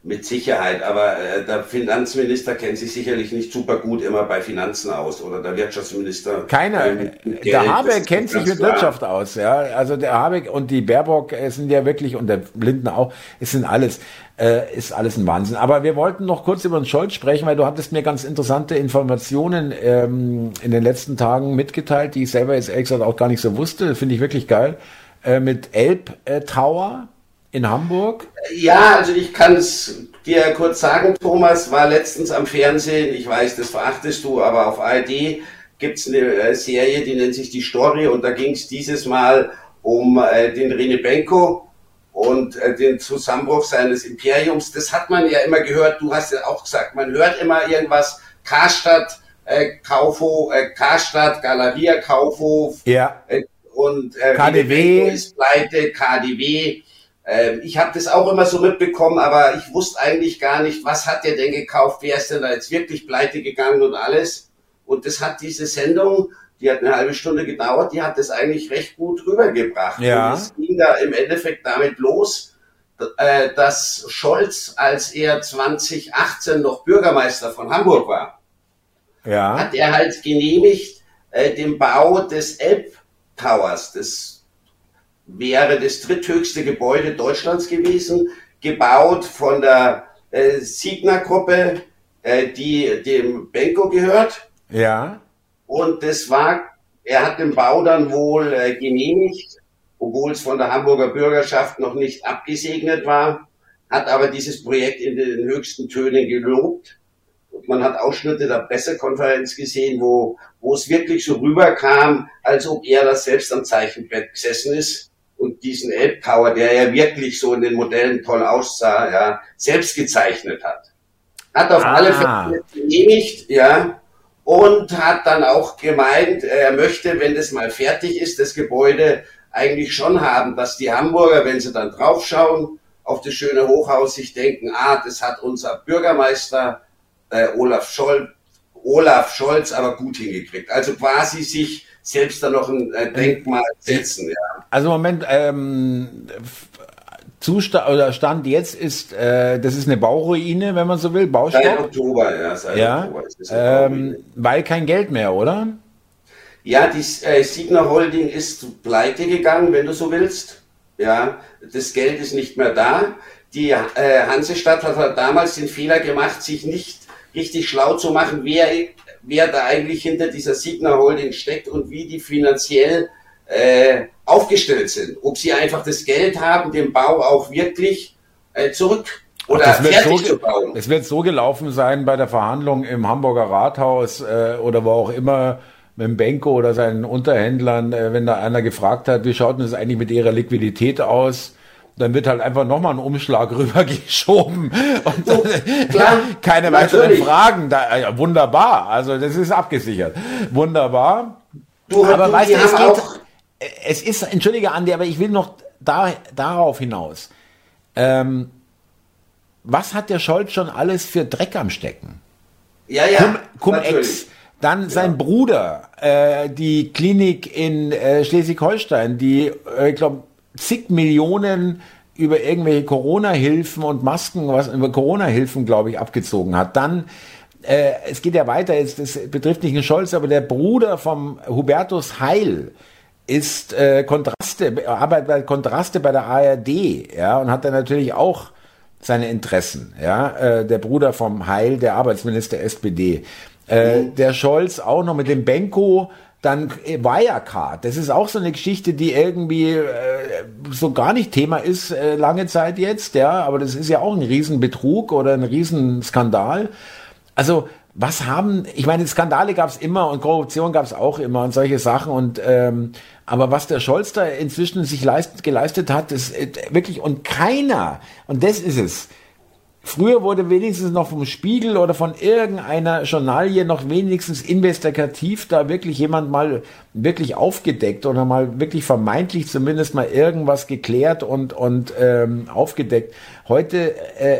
[SPEAKER 2] Mit Sicherheit, aber äh, der Finanzminister kennt sich sicherlich nicht super gut immer bei Finanzen aus oder der Wirtschaftsminister.
[SPEAKER 1] Keiner. Ähm, der Habeck kennt sich mit klar. Wirtschaft aus, ja. Also der Habeck und die Baerbock äh, sind ja wirklich und der Lindner auch. Es sind alles, äh, ist alles ein Wahnsinn. Aber wir wollten noch kurz über den Scholz sprechen, weil du hattest mir ganz interessante Informationen ähm, in den letzten Tagen mitgeteilt, die ich selber jetzt ehrlich gesagt auch gar nicht so wusste. Finde ich wirklich geil. Äh, mit Elb Tower in Hamburg?
[SPEAKER 2] Ja, also ich kann es dir kurz sagen, Thomas, war letztens am Fernsehen, ich weiß, das verachtest du, aber auf ARD gibt es eine äh, Serie, die nennt sich Die Story und da ging es dieses Mal um äh, den Rene Benko und äh, den Zusammenbruch seines Imperiums. Das hat man ja immer gehört, du hast ja auch gesagt, man hört immer irgendwas, Karstadt, äh, Kaufhof, äh, Karstadt, Galeria Kaufhof
[SPEAKER 1] ja.
[SPEAKER 2] äh, und äh,
[SPEAKER 1] KDW
[SPEAKER 2] ist pleite, KDW ähm, ich habe das auch immer so mitbekommen, aber ich wusste eigentlich gar nicht, was hat der denn gekauft, wer ist denn da jetzt wirklich pleite gegangen und alles. Und das hat diese Sendung, die hat eine halbe Stunde gedauert, die hat das eigentlich recht gut rübergebracht.
[SPEAKER 1] Ja.
[SPEAKER 2] Und es ging da im Endeffekt damit los, äh, dass Scholz, als er 2018 noch Bürgermeister von Hamburg war,
[SPEAKER 1] ja.
[SPEAKER 2] hat er halt genehmigt äh, den Bau des Elb Towers, des wäre das dritthöchste Gebäude Deutschlands gewesen, gebaut von der äh, Signa-Gruppe, äh, die dem Benko gehört.
[SPEAKER 1] Ja.
[SPEAKER 2] Und das war, er hat den Bau dann wohl äh, genehmigt, obwohl es von der Hamburger Bürgerschaft noch nicht abgesegnet war, hat aber dieses Projekt in den höchsten Tönen gelobt. Und man hat Ausschnitte der Pressekonferenz gesehen, wo, wo es wirklich so rüberkam, als ob er das selbst am Zeichenbrett gesessen ist und diesen Elbtower, der ja wirklich so in den Modellen toll aussah, ja, selbst gezeichnet hat. Hat auf ah. alle Fälle genehmigt, ja, und hat dann auch gemeint, er möchte, wenn das mal fertig ist, das Gebäude eigentlich schon haben, dass die Hamburger, wenn sie dann draufschauen, auf das schöne Hochhaus sich denken, ah, das hat unser Bürgermeister äh, Olaf Scholz, Olaf Scholz aber gut hingekriegt. Also quasi sich selbst dann noch ein äh, Denkmal setzen. Ja.
[SPEAKER 1] Also Moment, ähm, Zustand oder Stand jetzt ist, äh, das ist eine Bauruine, wenn man so will, Baustopp.
[SPEAKER 2] Seit Oktober, ja, seit
[SPEAKER 1] ja, Oktober ähm, weil kein Geld mehr, oder?
[SPEAKER 2] Ja, die äh, Signer Holding ist pleite gegangen, wenn du so willst. Ja, das Geld ist nicht mehr da. Die äh, Hansestadt hat damals den Fehler gemacht, sich nicht richtig schlau zu machen, wer wer da eigentlich hinter dieser Signa Holding steckt und wie die finanziell äh, aufgestellt sind. Ob sie einfach das Geld haben, den Bau auch wirklich äh, zurück oder
[SPEAKER 1] Ach, fertig so, zu bauen. Es wird so gelaufen sein bei der Verhandlung im Hamburger Rathaus äh, oder wo auch immer mit dem Benko oder seinen Unterhändlern, äh, wenn da einer gefragt hat, wie schaut denn das eigentlich mit ihrer Liquidität aus? Dann wird halt einfach nochmal ein Umschlag rübergeschoben und so, klar, keine weiteren natürlich. Fragen. Da, ja, wunderbar, also das ist abgesichert. Wunderbar.
[SPEAKER 2] Du, Aber du, weißt du, es geht,
[SPEAKER 1] es ist, entschuldige Andi, aber ich will noch da, darauf hinaus. Ähm, was hat der Scholz schon alles für Dreck am Stecken?
[SPEAKER 2] Ja, ja.
[SPEAKER 1] Cum-Ex, dann sein ja. Bruder, äh, die Klinik in äh, Schleswig-Holstein, die, äh, ich glaube, zig Millionen über irgendwelche Corona-Hilfen und Masken, was über Corona-Hilfen, glaube ich, abgezogen hat. Dann äh, es geht ja weiter, es, das betrifft nicht den Scholz, aber der Bruder vom Hubertus Heil ist äh, Kontraste, arbeitet bei Kontraste bei der ARD, ja, und hat dann natürlich auch seine Interessen, ja, äh, der Bruder vom Heil, der Arbeitsminister SPD. Äh, mhm. Der Scholz auch noch mit dem Benko, dann äh, Wirecard, das ist auch so eine Geschichte, die irgendwie äh, so gar nicht Thema ist äh, lange Zeit jetzt, ja, aber das ist ja auch ein Riesenbetrug oder ein Riesenskandal. Also was haben, ich meine, Skandale gab es immer und Korruption gab es auch immer und solche Sachen und ähm, aber was der Scholz da inzwischen sich leist, geleistet hat, ist äh, wirklich und keiner und das ist es. Früher wurde wenigstens noch vom Spiegel oder von irgendeiner Journalie noch wenigstens investigativ da wirklich jemand mal wirklich aufgedeckt oder mal wirklich vermeintlich zumindest mal irgendwas geklärt und und ähm, aufgedeckt. Heute äh,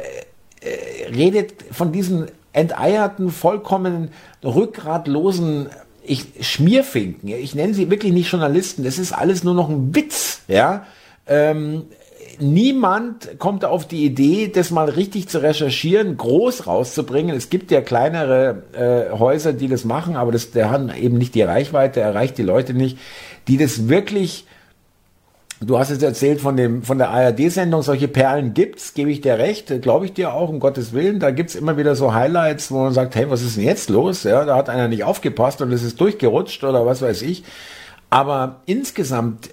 [SPEAKER 1] äh, redet von diesen enteierten, vollkommen rückgratlosen ich, Schmierfinken. Ich nenne sie wirklich nicht Journalisten. Das ist alles nur noch ein Witz. Ja. Ähm, niemand kommt auf die Idee, das mal richtig zu recherchieren, groß rauszubringen. Es gibt ja kleinere äh, Häuser, die das machen, aber das, der hat eben nicht die Reichweite, erreicht die Leute nicht, die das wirklich Du hast jetzt erzählt von dem von der ARD-Sendung, solche Perlen gibt's, gebe ich dir recht, glaube ich dir auch, um Gottes Willen. Da gibt's immer wieder so Highlights, wo man sagt, hey, was ist denn jetzt los? Ja, da hat einer nicht aufgepasst und es ist durchgerutscht oder was weiß ich. Aber insgesamt,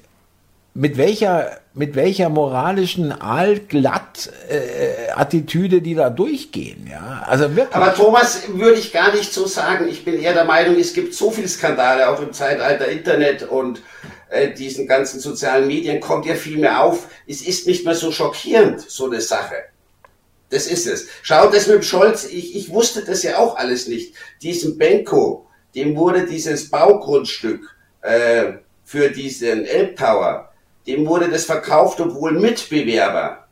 [SPEAKER 1] mit welcher, mit welcher moralischen Aalglatt äh, Attitüde die da durchgehen, ja.
[SPEAKER 2] Also wirklich. Aber Thomas würde ich gar nicht so sagen. Ich bin eher der Meinung, es gibt so viele Skandale auch im Zeitalter Internet und äh, diesen ganzen sozialen Medien kommt ja viel mehr auf. Es ist nicht mehr so schockierend, so eine Sache. Das ist es. Schau, das mit dem Scholz, ich, ich wusste das ja auch alles nicht. Diesem Benko, dem wurde dieses Baugrundstück äh, für diesen Elbtower, dem wurde das verkauft, obwohl Mitbewerber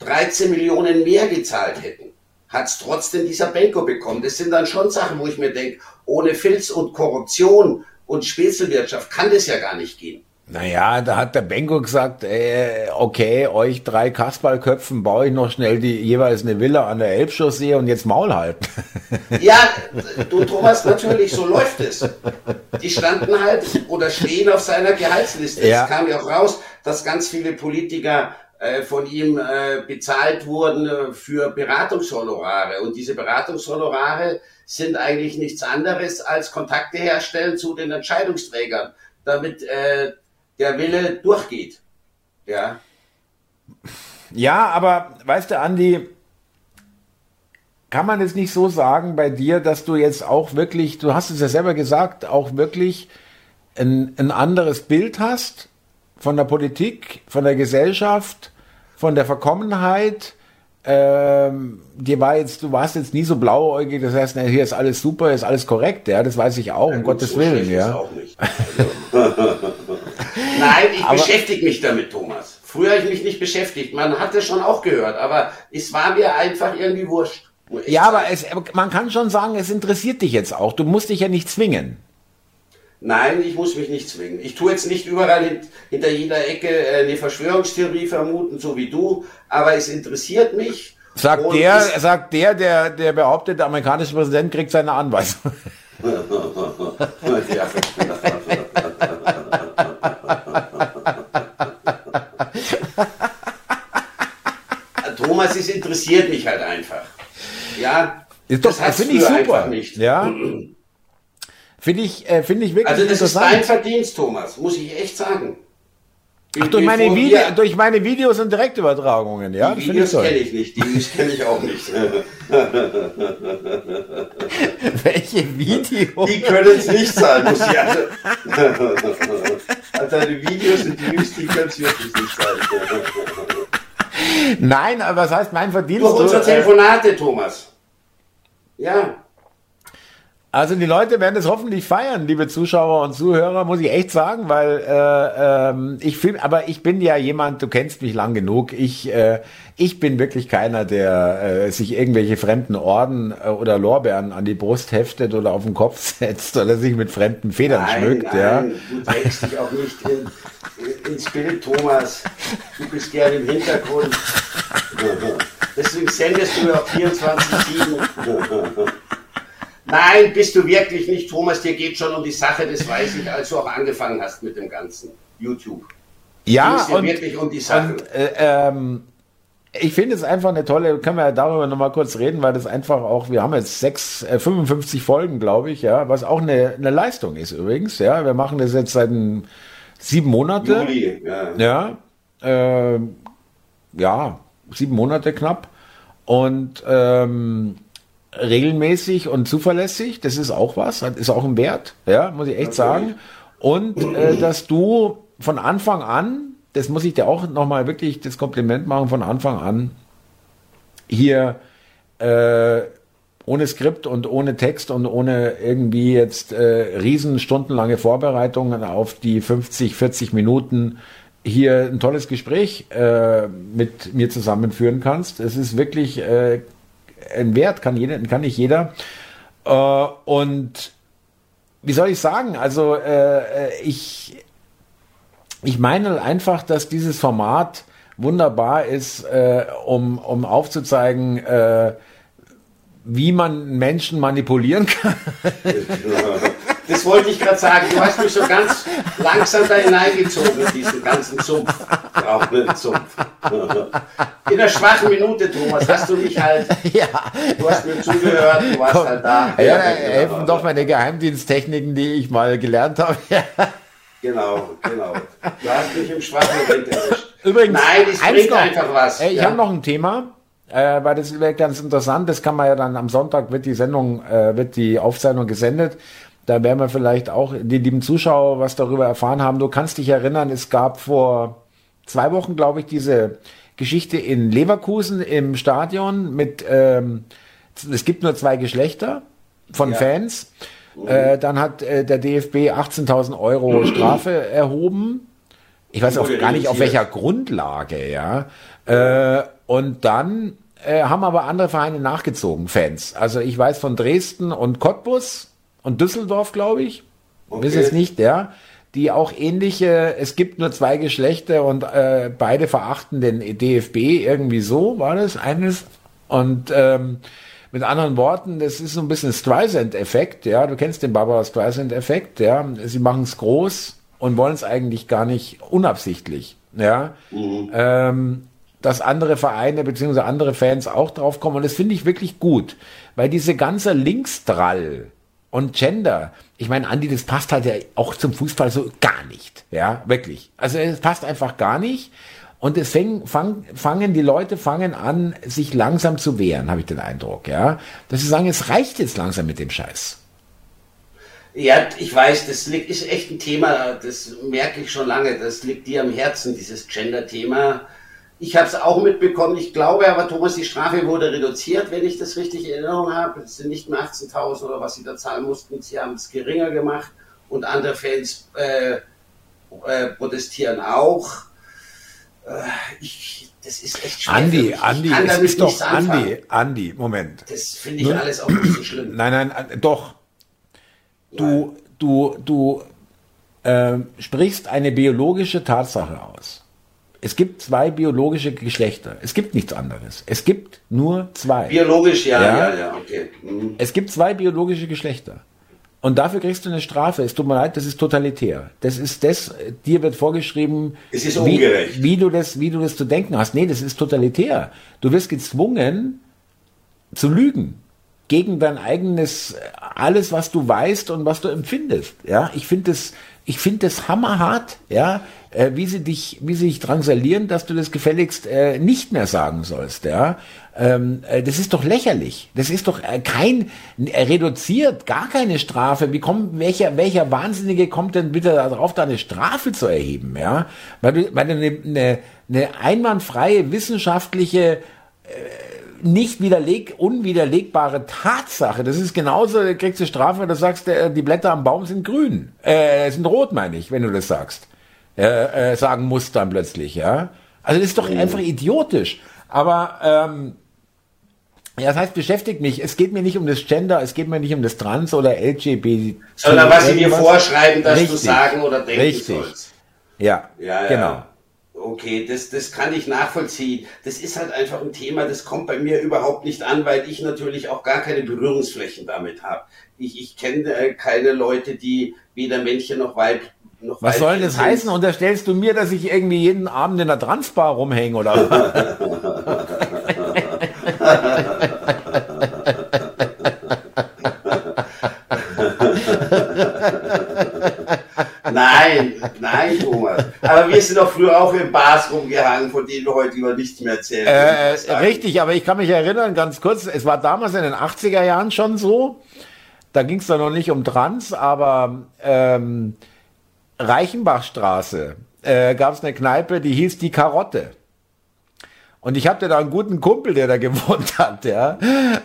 [SPEAKER 2] 13 Millionen mehr gezahlt hätten. Hat es trotzdem dieser Benko bekommen. Das sind dann schon Sachen, wo ich mir denke, ohne Filz und Korruption und Spätzelwirtschaft kann das ja gar nicht gehen.
[SPEAKER 1] Naja, da hat der Benko gesagt, äh, okay, euch drei Kasperlköpfen baue ich noch schnell die jeweils eine Villa an der Elbchaussee und jetzt Maul halten.
[SPEAKER 2] Ja, du Thomas, natürlich, so läuft es. Die standen halt oder stehen auf seiner Gehaltsliste. Ja. Es kam ja auch raus, dass ganz viele Politiker äh, von ihm äh, bezahlt wurden äh, für Beratungshonorare. Und diese Beratungshonorare sind eigentlich nichts anderes als Kontakte herstellen zu den Entscheidungsträgern, damit äh, der Wille durchgeht. Ja.
[SPEAKER 1] Ja, aber weißt du, Andi, kann man es nicht so sagen bei dir, dass du jetzt auch wirklich, du hast es ja selber gesagt, auch wirklich ein, ein anderes Bild hast von der Politik, von der Gesellschaft, von der Verkommenheit, ähm, dir war jetzt, du warst jetzt nie so blauäugig, das heißt, na, hier ist alles super, ist alles korrekt, ja, das weiß ich auch, ja, um Gottes so Willen, ja. Auch nicht.
[SPEAKER 2] Also. Nein, ich beschäftige mich damit, Thomas. Früher habe ich mich nicht beschäftigt, man hat es schon auch gehört, aber es war mir einfach irgendwie wurscht.
[SPEAKER 1] Ja, aber es, man kann schon sagen, es interessiert dich jetzt auch. Du musst dich ja nicht zwingen.
[SPEAKER 2] Nein, ich muss mich nicht zwingen. Ich tue jetzt nicht überall hinter jeder Ecke äh, eine Verschwörungstheorie vermuten, so wie du, aber es interessiert mich.
[SPEAKER 1] Sagt der, sagt der, der, der behauptet, der amerikanische Präsident kriegt seine Anweisung.
[SPEAKER 2] Thomas, es interessiert mich halt einfach. Ja,
[SPEAKER 1] ist doch, das finde ich super. Nicht. Ja. Finde ich, äh, finde ich wirklich
[SPEAKER 2] Also das ist dein Verdienst, Thomas, muss ich echt sagen.
[SPEAKER 1] Ach, durch, meine Video, durch meine Videos und Direktübertragungen, ja?
[SPEAKER 2] Die Videos kenne ich nicht, die kenne ich auch nicht.
[SPEAKER 1] Welche Videos?
[SPEAKER 2] Die können es nicht sein, muss ich also. also deine Videos und die News, die können es wirklich nicht sein.
[SPEAKER 1] Nein, aber was heißt mein Verdienst?
[SPEAKER 2] Durch unsere Telefonate, Thomas. Ja.
[SPEAKER 1] Also die Leute werden es hoffentlich feiern, liebe Zuschauer und Zuhörer, muss ich echt sagen, weil äh, ähm, ich film, aber ich bin ja jemand, du kennst mich lang genug. Ich äh, ich bin wirklich keiner, der äh, sich irgendwelche fremden Orden äh, oder Lorbeeren an die Brust heftet oder auf den Kopf setzt oder sich mit fremden Federn
[SPEAKER 2] nein,
[SPEAKER 1] schmückt.
[SPEAKER 2] Nein,
[SPEAKER 1] ja.
[SPEAKER 2] du trägst dich auch nicht in, ins Bild, Thomas. Du bist gerne im Hintergrund. Deswegen sendest du ja 24-7. Nein, bist du wirklich nicht, Thomas. Dir geht schon um die Sache, das weiß ich, als du auch angefangen hast mit dem ganzen YouTube.
[SPEAKER 1] Ja, und,
[SPEAKER 2] wirklich um die Sache.
[SPEAKER 1] Und, äh, ähm, ich finde es einfach eine tolle, können wir ja darüber nochmal kurz reden, weil das einfach auch, wir haben jetzt sechs, äh, 55 Folgen, glaube ich, ja, was auch eine, eine Leistung ist übrigens, ja. Wir machen das jetzt seit sieben Monate.
[SPEAKER 2] Juli,
[SPEAKER 1] ja. Ja, äh, ja, sieben Monate knapp. Und ähm, regelmäßig und zuverlässig, das ist auch was, ist auch ein Wert, ja, muss ich echt sagen. Und äh, dass du von Anfang an, das muss ich dir auch nochmal wirklich das Kompliment machen, von Anfang an hier äh, ohne Skript und ohne Text und ohne irgendwie jetzt äh, riesen stundenlange Vorbereitungen auf die 50, 40 Minuten hier ein tolles Gespräch äh, mit mir zusammenführen kannst. Es ist wirklich äh, ein Wert, kann, jeder, kann nicht jeder. Äh, und wie soll ich sagen? Also äh, ich, ich meine einfach, dass dieses Format wunderbar ist, äh, um, um aufzuzeigen, äh, wie man Menschen manipulieren kann.
[SPEAKER 2] Das wollte ich gerade sagen. Du hast mich so ganz langsam da hineingezogen in diesen ganzen Sumpf. Brauchenden Sumpf. In der schwachen Minute, Thomas, hast du mich halt.
[SPEAKER 1] Ja.
[SPEAKER 2] Du hast mir zugehört, du warst
[SPEAKER 1] Komm.
[SPEAKER 2] halt da.
[SPEAKER 1] Ja, ja, helfen doch meine Geheimdiensttechniken, die ich mal gelernt habe.
[SPEAKER 2] Genau, genau. Du hast mich im schwachen Moment erwischt.
[SPEAKER 1] Übrigens,
[SPEAKER 2] Nein, es bringt
[SPEAKER 1] noch.
[SPEAKER 2] einfach was.
[SPEAKER 1] Ich
[SPEAKER 2] ja.
[SPEAKER 1] habe noch ein Thema, äh, weil das wäre ganz interessant. Das kann man ja dann am Sonntag wird die Sendung, äh, wird die Aufzeichnung gesendet. Da werden wir vielleicht auch die lieben Zuschauer was darüber erfahren haben. Du kannst dich erinnern, es gab vor zwei Wochen, glaube ich, diese Geschichte in Leverkusen im Stadion mit, ähm, es gibt nur zwei Geschlechter von
[SPEAKER 2] Ja.
[SPEAKER 1] Fans. Äh, dann hat äh, der DFB 18.000 Euro Strafe erhoben. Ich weiß auch gar nicht auf welcher Grundlage, ja. Äh, und dann äh, haben aber andere Vereine nachgezogen, Fans. Also ich weiß von Dresden und Cottbus und Düsseldorf, glaube ich.
[SPEAKER 2] Okay.
[SPEAKER 1] Ist es nicht, ja. Die auch ähnliche, es gibt nur zwei Geschlechter und äh, beide verachten den DFB irgendwie so, war das eines. Und ähm, mit anderen Worten, das ist so ein bisschen Streisand-Effekt, ja. Du kennst den Barbara Streisand-Effekt, ja. Sie machen es groß und wollen es eigentlich gar nicht unabsichtlich, ja. Ähm, dass andere Vereine bzw. andere Fans auch drauf kommen. Und das finde ich wirklich gut, weil diese ganze Linksdrall und Gender, ich meine, Andi, das passt halt ja auch zum Fußball so gar nicht. Ja, wirklich. Also es passt einfach gar nicht. Und es fäng, fang, fangen, die Leute fangen an, sich langsam zu wehren, habe ich den Eindruck, ja. Dass sie sagen, es reicht jetzt langsam mit dem Scheiß.
[SPEAKER 2] Ja, ich weiß, das ist echt ein Thema, das merke ich schon lange, das liegt dir am Herzen, dieses Gender-Thema. Ich habe es auch mitbekommen, ich glaube aber, Thomas, die Strafe wurde reduziert, wenn ich das richtig in Erinnerung habe. Es sind nicht mehr 18.000 oder was sie da zahlen mussten, sie haben es geringer gemacht und andere Fans äh, äh, protestieren auch. Äh, ich, das ist echt schwer.
[SPEAKER 1] Andi, Andi, es ist doch. Andi, Andi, Moment.
[SPEAKER 2] Das finde ich
[SPEAKER 1] Nun-
[SPEAKER 2] alles auch nicht so schlimm.
[SPEAKER 1] Nein, nein, äh, doch. Du, du, du äh, sprichst eine biologische Tatsache aus. Es gibt zwei biologische Geschlechter. Es gibt nichts anderes. Es gibt nur zwei.
[SPEAKER 2] Biologisch, ja,
[SPEAKER 1] Ja.
[SPEAKER 2] ja, ja, okay. Mhm.
[SPEAKER 1] Es gibt zwei biologische Geschlechter. Und dafür kriegst du eine Strafe. Es tut mir leid, das ist totalitär. Das ist das, dir wird vorgeschrieben,
[SPEAKER 2] Es ist
[SPEAKER 1] wie,
[SPEAKER 2] ungerecht.
[SPEAKER 1] wie du das, wie du das zu denken hast. Nee, das ist totalitär. Du wirst gezwungen zu lügen gegen dein eigenes, alles, was du weißt und was du empfindest. Ja, ich finde das, ich finde das hammerhart, ja, äh, wie sie dich, wie sie dich drangsalieren, dass du das gefälligst äh, nicht mehr sagen sollst, ja. Ähm, äh, das ist doch lächerlich. Das ist doch äh, kein, äh, reduziert, gar keine Strafe. Wie kommt, welcher, welcher Wahnsinnige kommt denn bitte darauf, da eine Strafe zu erheben, ja? Weil du, weil du eine, eine, eine einwandfreie wissenschaftliche nicht widerleg, unwiderlegbare Tatsache. Das ist genauso, du kriegst du Strafe, wenn du sagst, äh, die Blätter am Baum sind grün, äh, sind rot, meine ich, wenn du das sagst. Äh, äh, sagen musst dann plötzlich, ja. Also das ist doch einfach idiotisch. Aber ähm, ja, das heißt, beschäftigt mich. Es geht mir nicht um das Gender, es geht mir nicht um das Trans oder LGBT.
[SPEAKER 2] Sondern was sie dir vorschreiben, dass Richtig. du sagen oder denken Richtig. sollst.
[SPEAKER 1] Ja, ja, ja, genau.
[SPEAKER 2] Okay, das, das kann ich nachvollziehen. Das ist halt einfach ein Thema, das kommt bei mir überhaupt nicht an, weil ich natürlich auch gar keine Berührungsflächen damit habe. Ich, ich kenne äh, keine Leute, die weder Männchen noch Weib noch
[SPEAKER 1] Was soll das heißen? Unterstellst du mir, dass ich irgendwie jeden Abend in der Transbar rumhänge oder?
[SPEAKER 2] nein, nein, Thomas. Aber wir sind doch früher auch in Bars rumgehangen, von denen du heute über nichts mehr erzählen
[SPEAKER 1] äh, Richtig, aber ich kann mich erinnern, ganz kurz, es war damals in den 80er Jahren schon so, da ging es da noch nicht um Trans, aber ähm, Reichenbachstraße äh, gab es eine Kneipe, die hieß die Karotte. Und ich hatte da einen guten Kumpel, der da gewohnt hat, ja.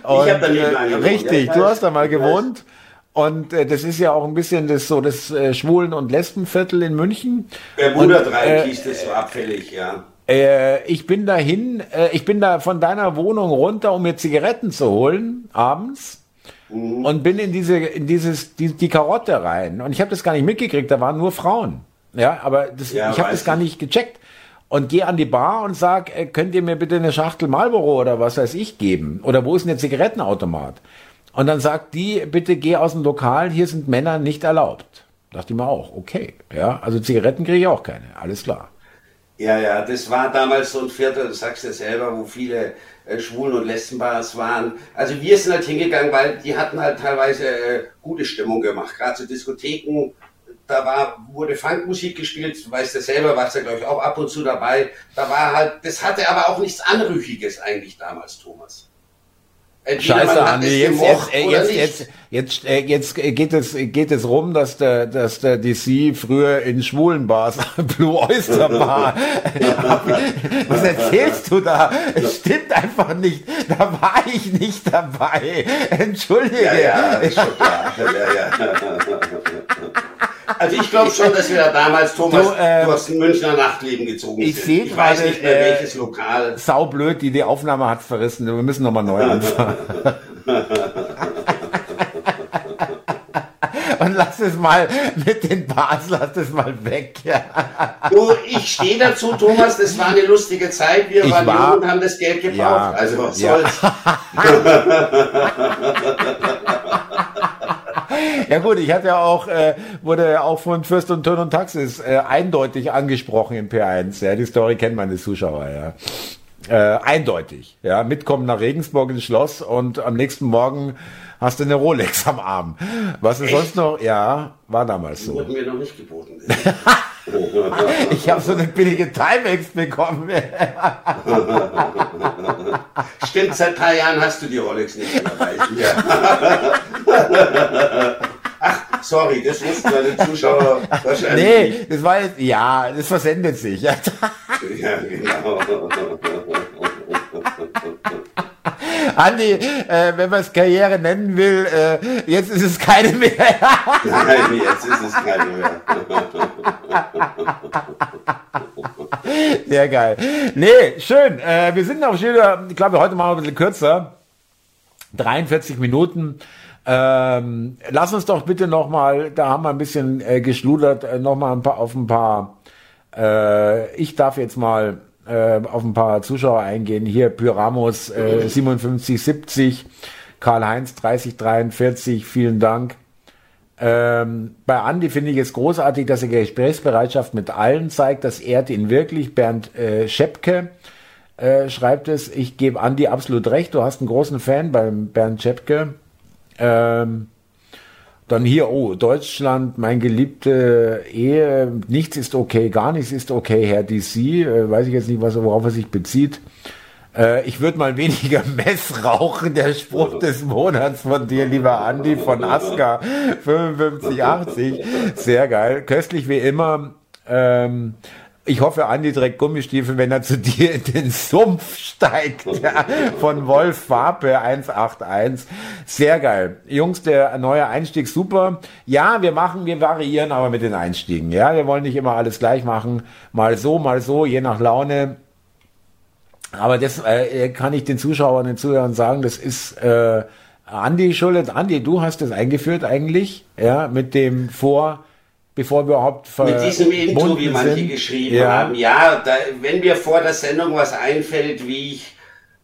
[SPEAKER 1] Und, ich habe da nicht äh, gewohnt. Richtig, ja, du hast da mal gewohnt. Und äh, das ist ja auch ein bisschen das so das äh, Schwulen- und Lesbenviertel in München.
[SPEAKER 2] Bermuda-Dreieck äh, hieß das so abfällig, ja.
[SPEAKER 1] Äh, ich bin dahin, äh, ich bin da von deiner Wohnung runter, um mir Zigaretten zu holen, abends. Mhm. Und bin in diese, in dieses, die, die Karotte rein. Und ich habe das gar nicht mitgekriegt, da waren nur Frauen. Ja, aber das, ja, ich habe das gar nicht gecheckt. Und gehe an die Bar und sag, äh, könnt ihr mir bitte eine Schachtel Marlboro oder was weiß ich geben? Oder wo ist denn der Zigarettenautomat? Und dann sagt die, bitte geh aus dem Lokal, hier sind Männer nicht erlaubt. Dachte ich mir auch, okay. Ja, also Zigaretten kriege ich auch keine, alles klar.
[SPEAKER 2] Ja, ja, das war damals so ein Viertel, du sagst ja selber, wo viele äh, Schwulen- und Lesbenbars waren. Also wir sind halt hingegangen, weil die hatten halt teilweise äh, gute Stimmung gemacht. Gerade zu Diskotheken, da war, wurde Funkmusik gespielt, du weißt ja selber, warst ja glaube ich auch ab und zu dabei. Da war halt, das hatte aber auch nichts Anrüchiges eigentlich damals, Thomas.
[SPEAKER 1] Scheiße, Andi, jetzt, jetzt, äh, jetzt, jetzt, jetzt, äh, jetzt geht es, geht es rum, dass der, dass der DC früher in schwulen Bars, Blue Oyster Bar, was erzählst du da? Es stimmt einfach nicht. Da war ich nicht dabei. Entschuldige. Ja, ja, ist schon klar. Ja, ja.
[SPEAKER 2] Also ich glaube schon, dass wir da damals, Thomas, du, äh, du hast ein Münchner Nachtleben gezogen.
[SPEAKER 1] Ich sehe Ich weiß nicht mehr, äh, welches Lokal. Saublöd, die, die Aufnahme hat verrissen. Wir müssen nochmal neu anfangen. Und lass es mal mit den Bars, lass es mal weg.
[SPEAKER 2] Du, ich stehe dazu, Thomas, das war eine lustige Zeit. Wir waren war, jung und haben das Geld gebraucht. Ja, also was ja. soll's.
[SPEAKER 1] ja gut, ich hatte ja auch, äh, wurde auch von Fürst und Turn und Taxis äh, eindeutig angesprochen im P1. Ja, die Story kennen meine Zuschauer, ja. Äh, eindeutig, ja, mitkommen nach Regensburg ins Schloss und am nächsten Morgen hast du eine Rolex am Arm. Was ist Echt? sonst noch? Ja, war damals so.
[SPEAKER 2] Wurden mir noch nicht geboten.
[SPEAKER 1] ich habe so eine billige Timex bekommen.
[SPEAKER 2] Stimmt, seit drei Jahren hast du die Rolex nicht dabei. Ach, sorry, das wussten deine Zuschauer wahrscheinlich
[SPEAKER 1] Nee, das war jetzt, ja, das versendet sich. ja, genau. Andi, äh, wenn man es Karriere nennen will, äh, jetzt ist es keine mehr. Nein, jetzt ist es keine mehr. Sehr geil. Nee, schön. Äh, wir sind auch schon wieder, ich glaube, heute mal ein bisschen kürzer. 43 Minuten. Ähm, lass uns doch bitte noch mal, da haben wir ein bisschen äh, geschludert, äh, noch mal ein paar, auf ein paar. Äh, ich darf jetzt mal äh, auf ein paar Zuschauer eingehen. Hier Pyramos äh, 5770, Karl-Heinz 3043, vielen Dank. Ähm, bei Andi finde ich es großartig, dass er Gesprächsbereitschaft mit allen zeigt. Das ehrt ihn wirklich. Bernd äh, Schepke äh, schreibt es. Ich gebe Andi absolut recht. Du hast einen großen Fan beim Bernd Schepke. Ähm, dann hier, oh, Deutschland, mein geliebte Ehe, nichts ist okay, gar nichts ist okay, Herr DC, äh, weiß ich jetzt nicht, was, worauf er sich bezieht. Äh, ich würde mal weniger Mess rauchen, der Spruch des Monats von dir, lieber Andi von Aska 5580. Sehr geil, köstlich wie immer. Ähm, Ich hoffe, Andi trägt Gummistiefel, wenn er zu dir in den Sumpf steigt. Ja, von Wolf Wape 181. Sehr geil. Jungs, der neue Einstieg super. Ja, wir machen, wir variieren aber mit den Einstiegen. Ja, wir wollen nicht immer alles gleich machen. Mal so, mal so, je nach Laune. Aber das äh, kann ich den Zuschauern und den Zuhörern sagen, das ist äh, Andi schuldet. Andi, du hast das eingeführt eigentlich, ja, mit dem Vor- bevor wir überhaupt
[SPEAKER 2] Mit diesem Intro, wie manche sind. geschrieben ja. haben. Ja, da, wenn mir vor der Sendung was einfällt, wie ich,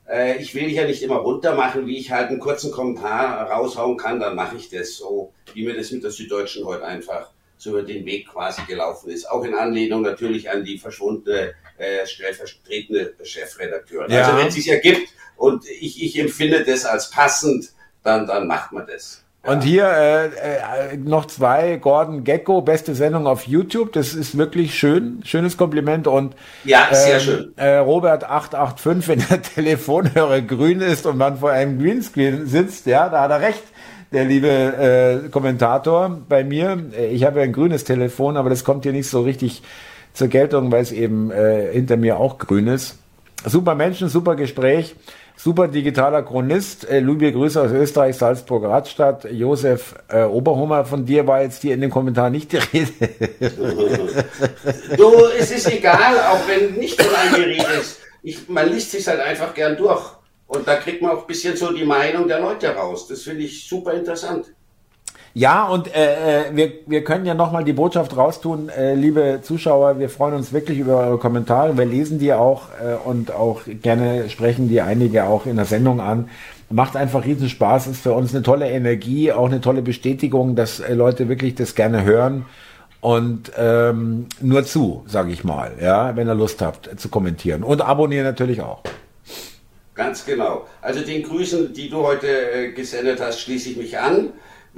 [SPEAKER 2] äh, ich will ja nicht immer runter machen, wie ich halt einen kurzen Kommentar raushauen kann, dann mache ich das so, wie mir das mit der Süddeutschen heute einfach so über den Weg quasi gelaufen ist. Auch in Anlehnung natürlich an die verschwundene äh, stellvertretende Chefredakteurin. Ja. Also wenn es sich ergibt und ich, ich empfinde das als passend, dann, dann macht man das.
[SPEAKER 1] Und hier äh, äh, noch zwei, Gordon Gecko, beste Sendung auf YouTube. Das ist wirklich schön, schönes Kompliment. Und
[SPEAKER 2] ja, sehr ähm, schön.
[SPEAKER 1] Äh, Robert 885, wenn der Telefonhörer grün ist und man vor einem Greenscreen sitzt, ja, da hat er recht, der liebe äh, Kommentator bei mir. Ich habe ja ein grünes Telefon, aber das kommt hier nicht so richtig zur Geltung, weil es eben äh, hinter mir auch grün ist. Super Menschen, super Gespräch super digitaler Chronist. Äh, liebe Grüße aus Österreich, Salzburg, Radstadt. Josef äh, Oberhummer, von dir war jetzt hier in den Kommentaren nicht die Rede.
[SPEAKER 2] du, es ist egal, auch wenn nicht von einem die Rede ist. Ich, man liest sich halt einfach gern durch. Und da kriegt man auch ein bisschen so die Meinung der Leute raus. Das finde ich super interessant.
[SPEAKER 1] Ja, und äh, äh, wir, wir können ja nochmal die Botschaft raustun, äh, liebe Zuschauer, wir freuen uns wirklich über eure Kommentare, wir lesen die auch äh, und auch gerne sprechen die einige auch in der Sendung an. Macht einfach riesen Spaß, ist für uns eine tolle Energie, auch eine tolle Bestätigung, dass äh, Leute wirklich das gerne hören und ähm, nur zu, sage ich mal, ja, wenn ihr Lust habt äh, zu kommentieren und abonnieren natürlich auch.
[SPEAKER 2] Ganz genau. Also den Grüßen, die du heute äh, gesendet hast, schließe ich mich an.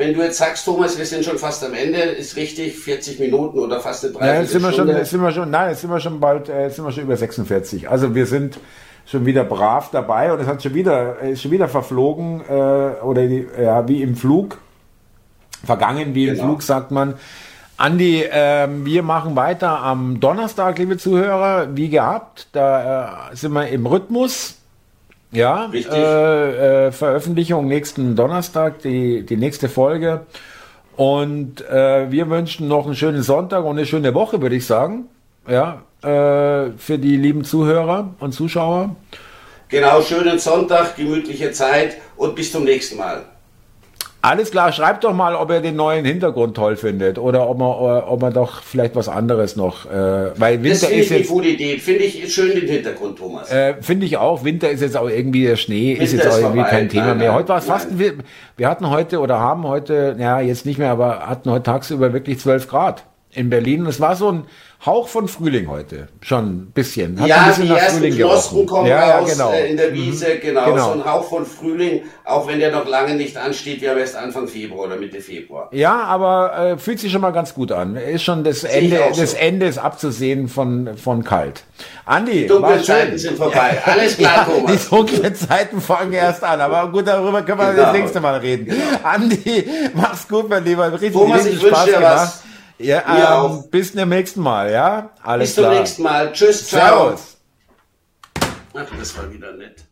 [SPEAKER 2] Wenn du jetzt sagst, Thomas, wir sind schon fast am Ende, ist richtig, 40 Minuten oder fast eine
[SPEAKER 1] Dreiviertelstunde. Ja, sind wir schon, jetzt sind wir schon, nein, jetzt sind wir schon bald, äh, jetzt sind wir schon über 46. Also wir sind schon wieder brav dabei und es hat schon wieder, ist schon wieder verflogen, äh, oder ja, wie im Flug. Vergangen wie im genau. Flug, sagt man. Andi, äh, wir machen weiter am Donnerstag, liebe Zuhörer, wie gehabt. Da äh, sind wir im Rhythmus. Ja, äh, äh, Veröffentlichung nächsten Donnerstag, die, die nächste Folge. Und äh, wir wünschen noch einen schönen Sonntag und eine schöne Woche, würde ich sagen. Ja, äh, für die lieben Zuhörer und Zuschauer.
[SPEAKER 2] Genau, schönen Sonntag, gemütliche Zeit und bis zum nächsten Mal.
[SPEAKER 1] Alles klar, schreibt doch mal, ob ihr den neuen Hintergrund toll findet oder ob man, ob man doch vielleicht was anderes noch. Äh, weil Winter das
[SPEAKER 2] finde ich eine gute Idee. Finde ich schön den Hintergrund, Thomas.
[SPEAKER 1] Äh, finde ich auch. Winter ist jetzt auch irgendwie der Schnee Winter ist jetzt auch irgendwie vorbei. kein Thema nein, mehr. Heute war es fast. Wir, wir hatten heute oder haben heute, ja jetzt nicht mehr, aber hatten heute tagsüber wirklich 12 Grad in Berlin. Und es war so ein Hauch von Frühling heute, schon ein bisschen.
[SPEAKER 2] Hat ja, ein bisschen die ersten Frühling Knospen kommen ja, raus genau. äh, in der mhm. Wiese, genau, genau, so ein Hauch von Frühling, auch wenn der noch lange nicht ansteht, wir haben erst Anfang Februar oder Mitte Februar.
[SPEAKER 1] Ja, aber äh, fühlt sich schon mal ganz gut an. Ist schon das Ende, das Ende ist abzusehen von, von kalt. Andi,
[SPEAKER 2] die dunklen Zeiten sind vorbei. Alles klar, ja,
[SPEAKER 1] Thomas. Die dunklen Zeiten fangen erst an, aber gut, darüber können wir genau. das nächste Mal reden. Genau. Andi, mach's gut, mein Lieber.
[SPEAKER 2] Richtig, Thomas, ich wünsche dir gemacht. was.
[SPEAKER 1] Ja, ähm, bis zum nächsten Mal, ja?
[SPEAKER 2] Alles bis klar. Bis zum nächsten Mal. Tschüss, ciao. Servus. Ach, das war wieder nett.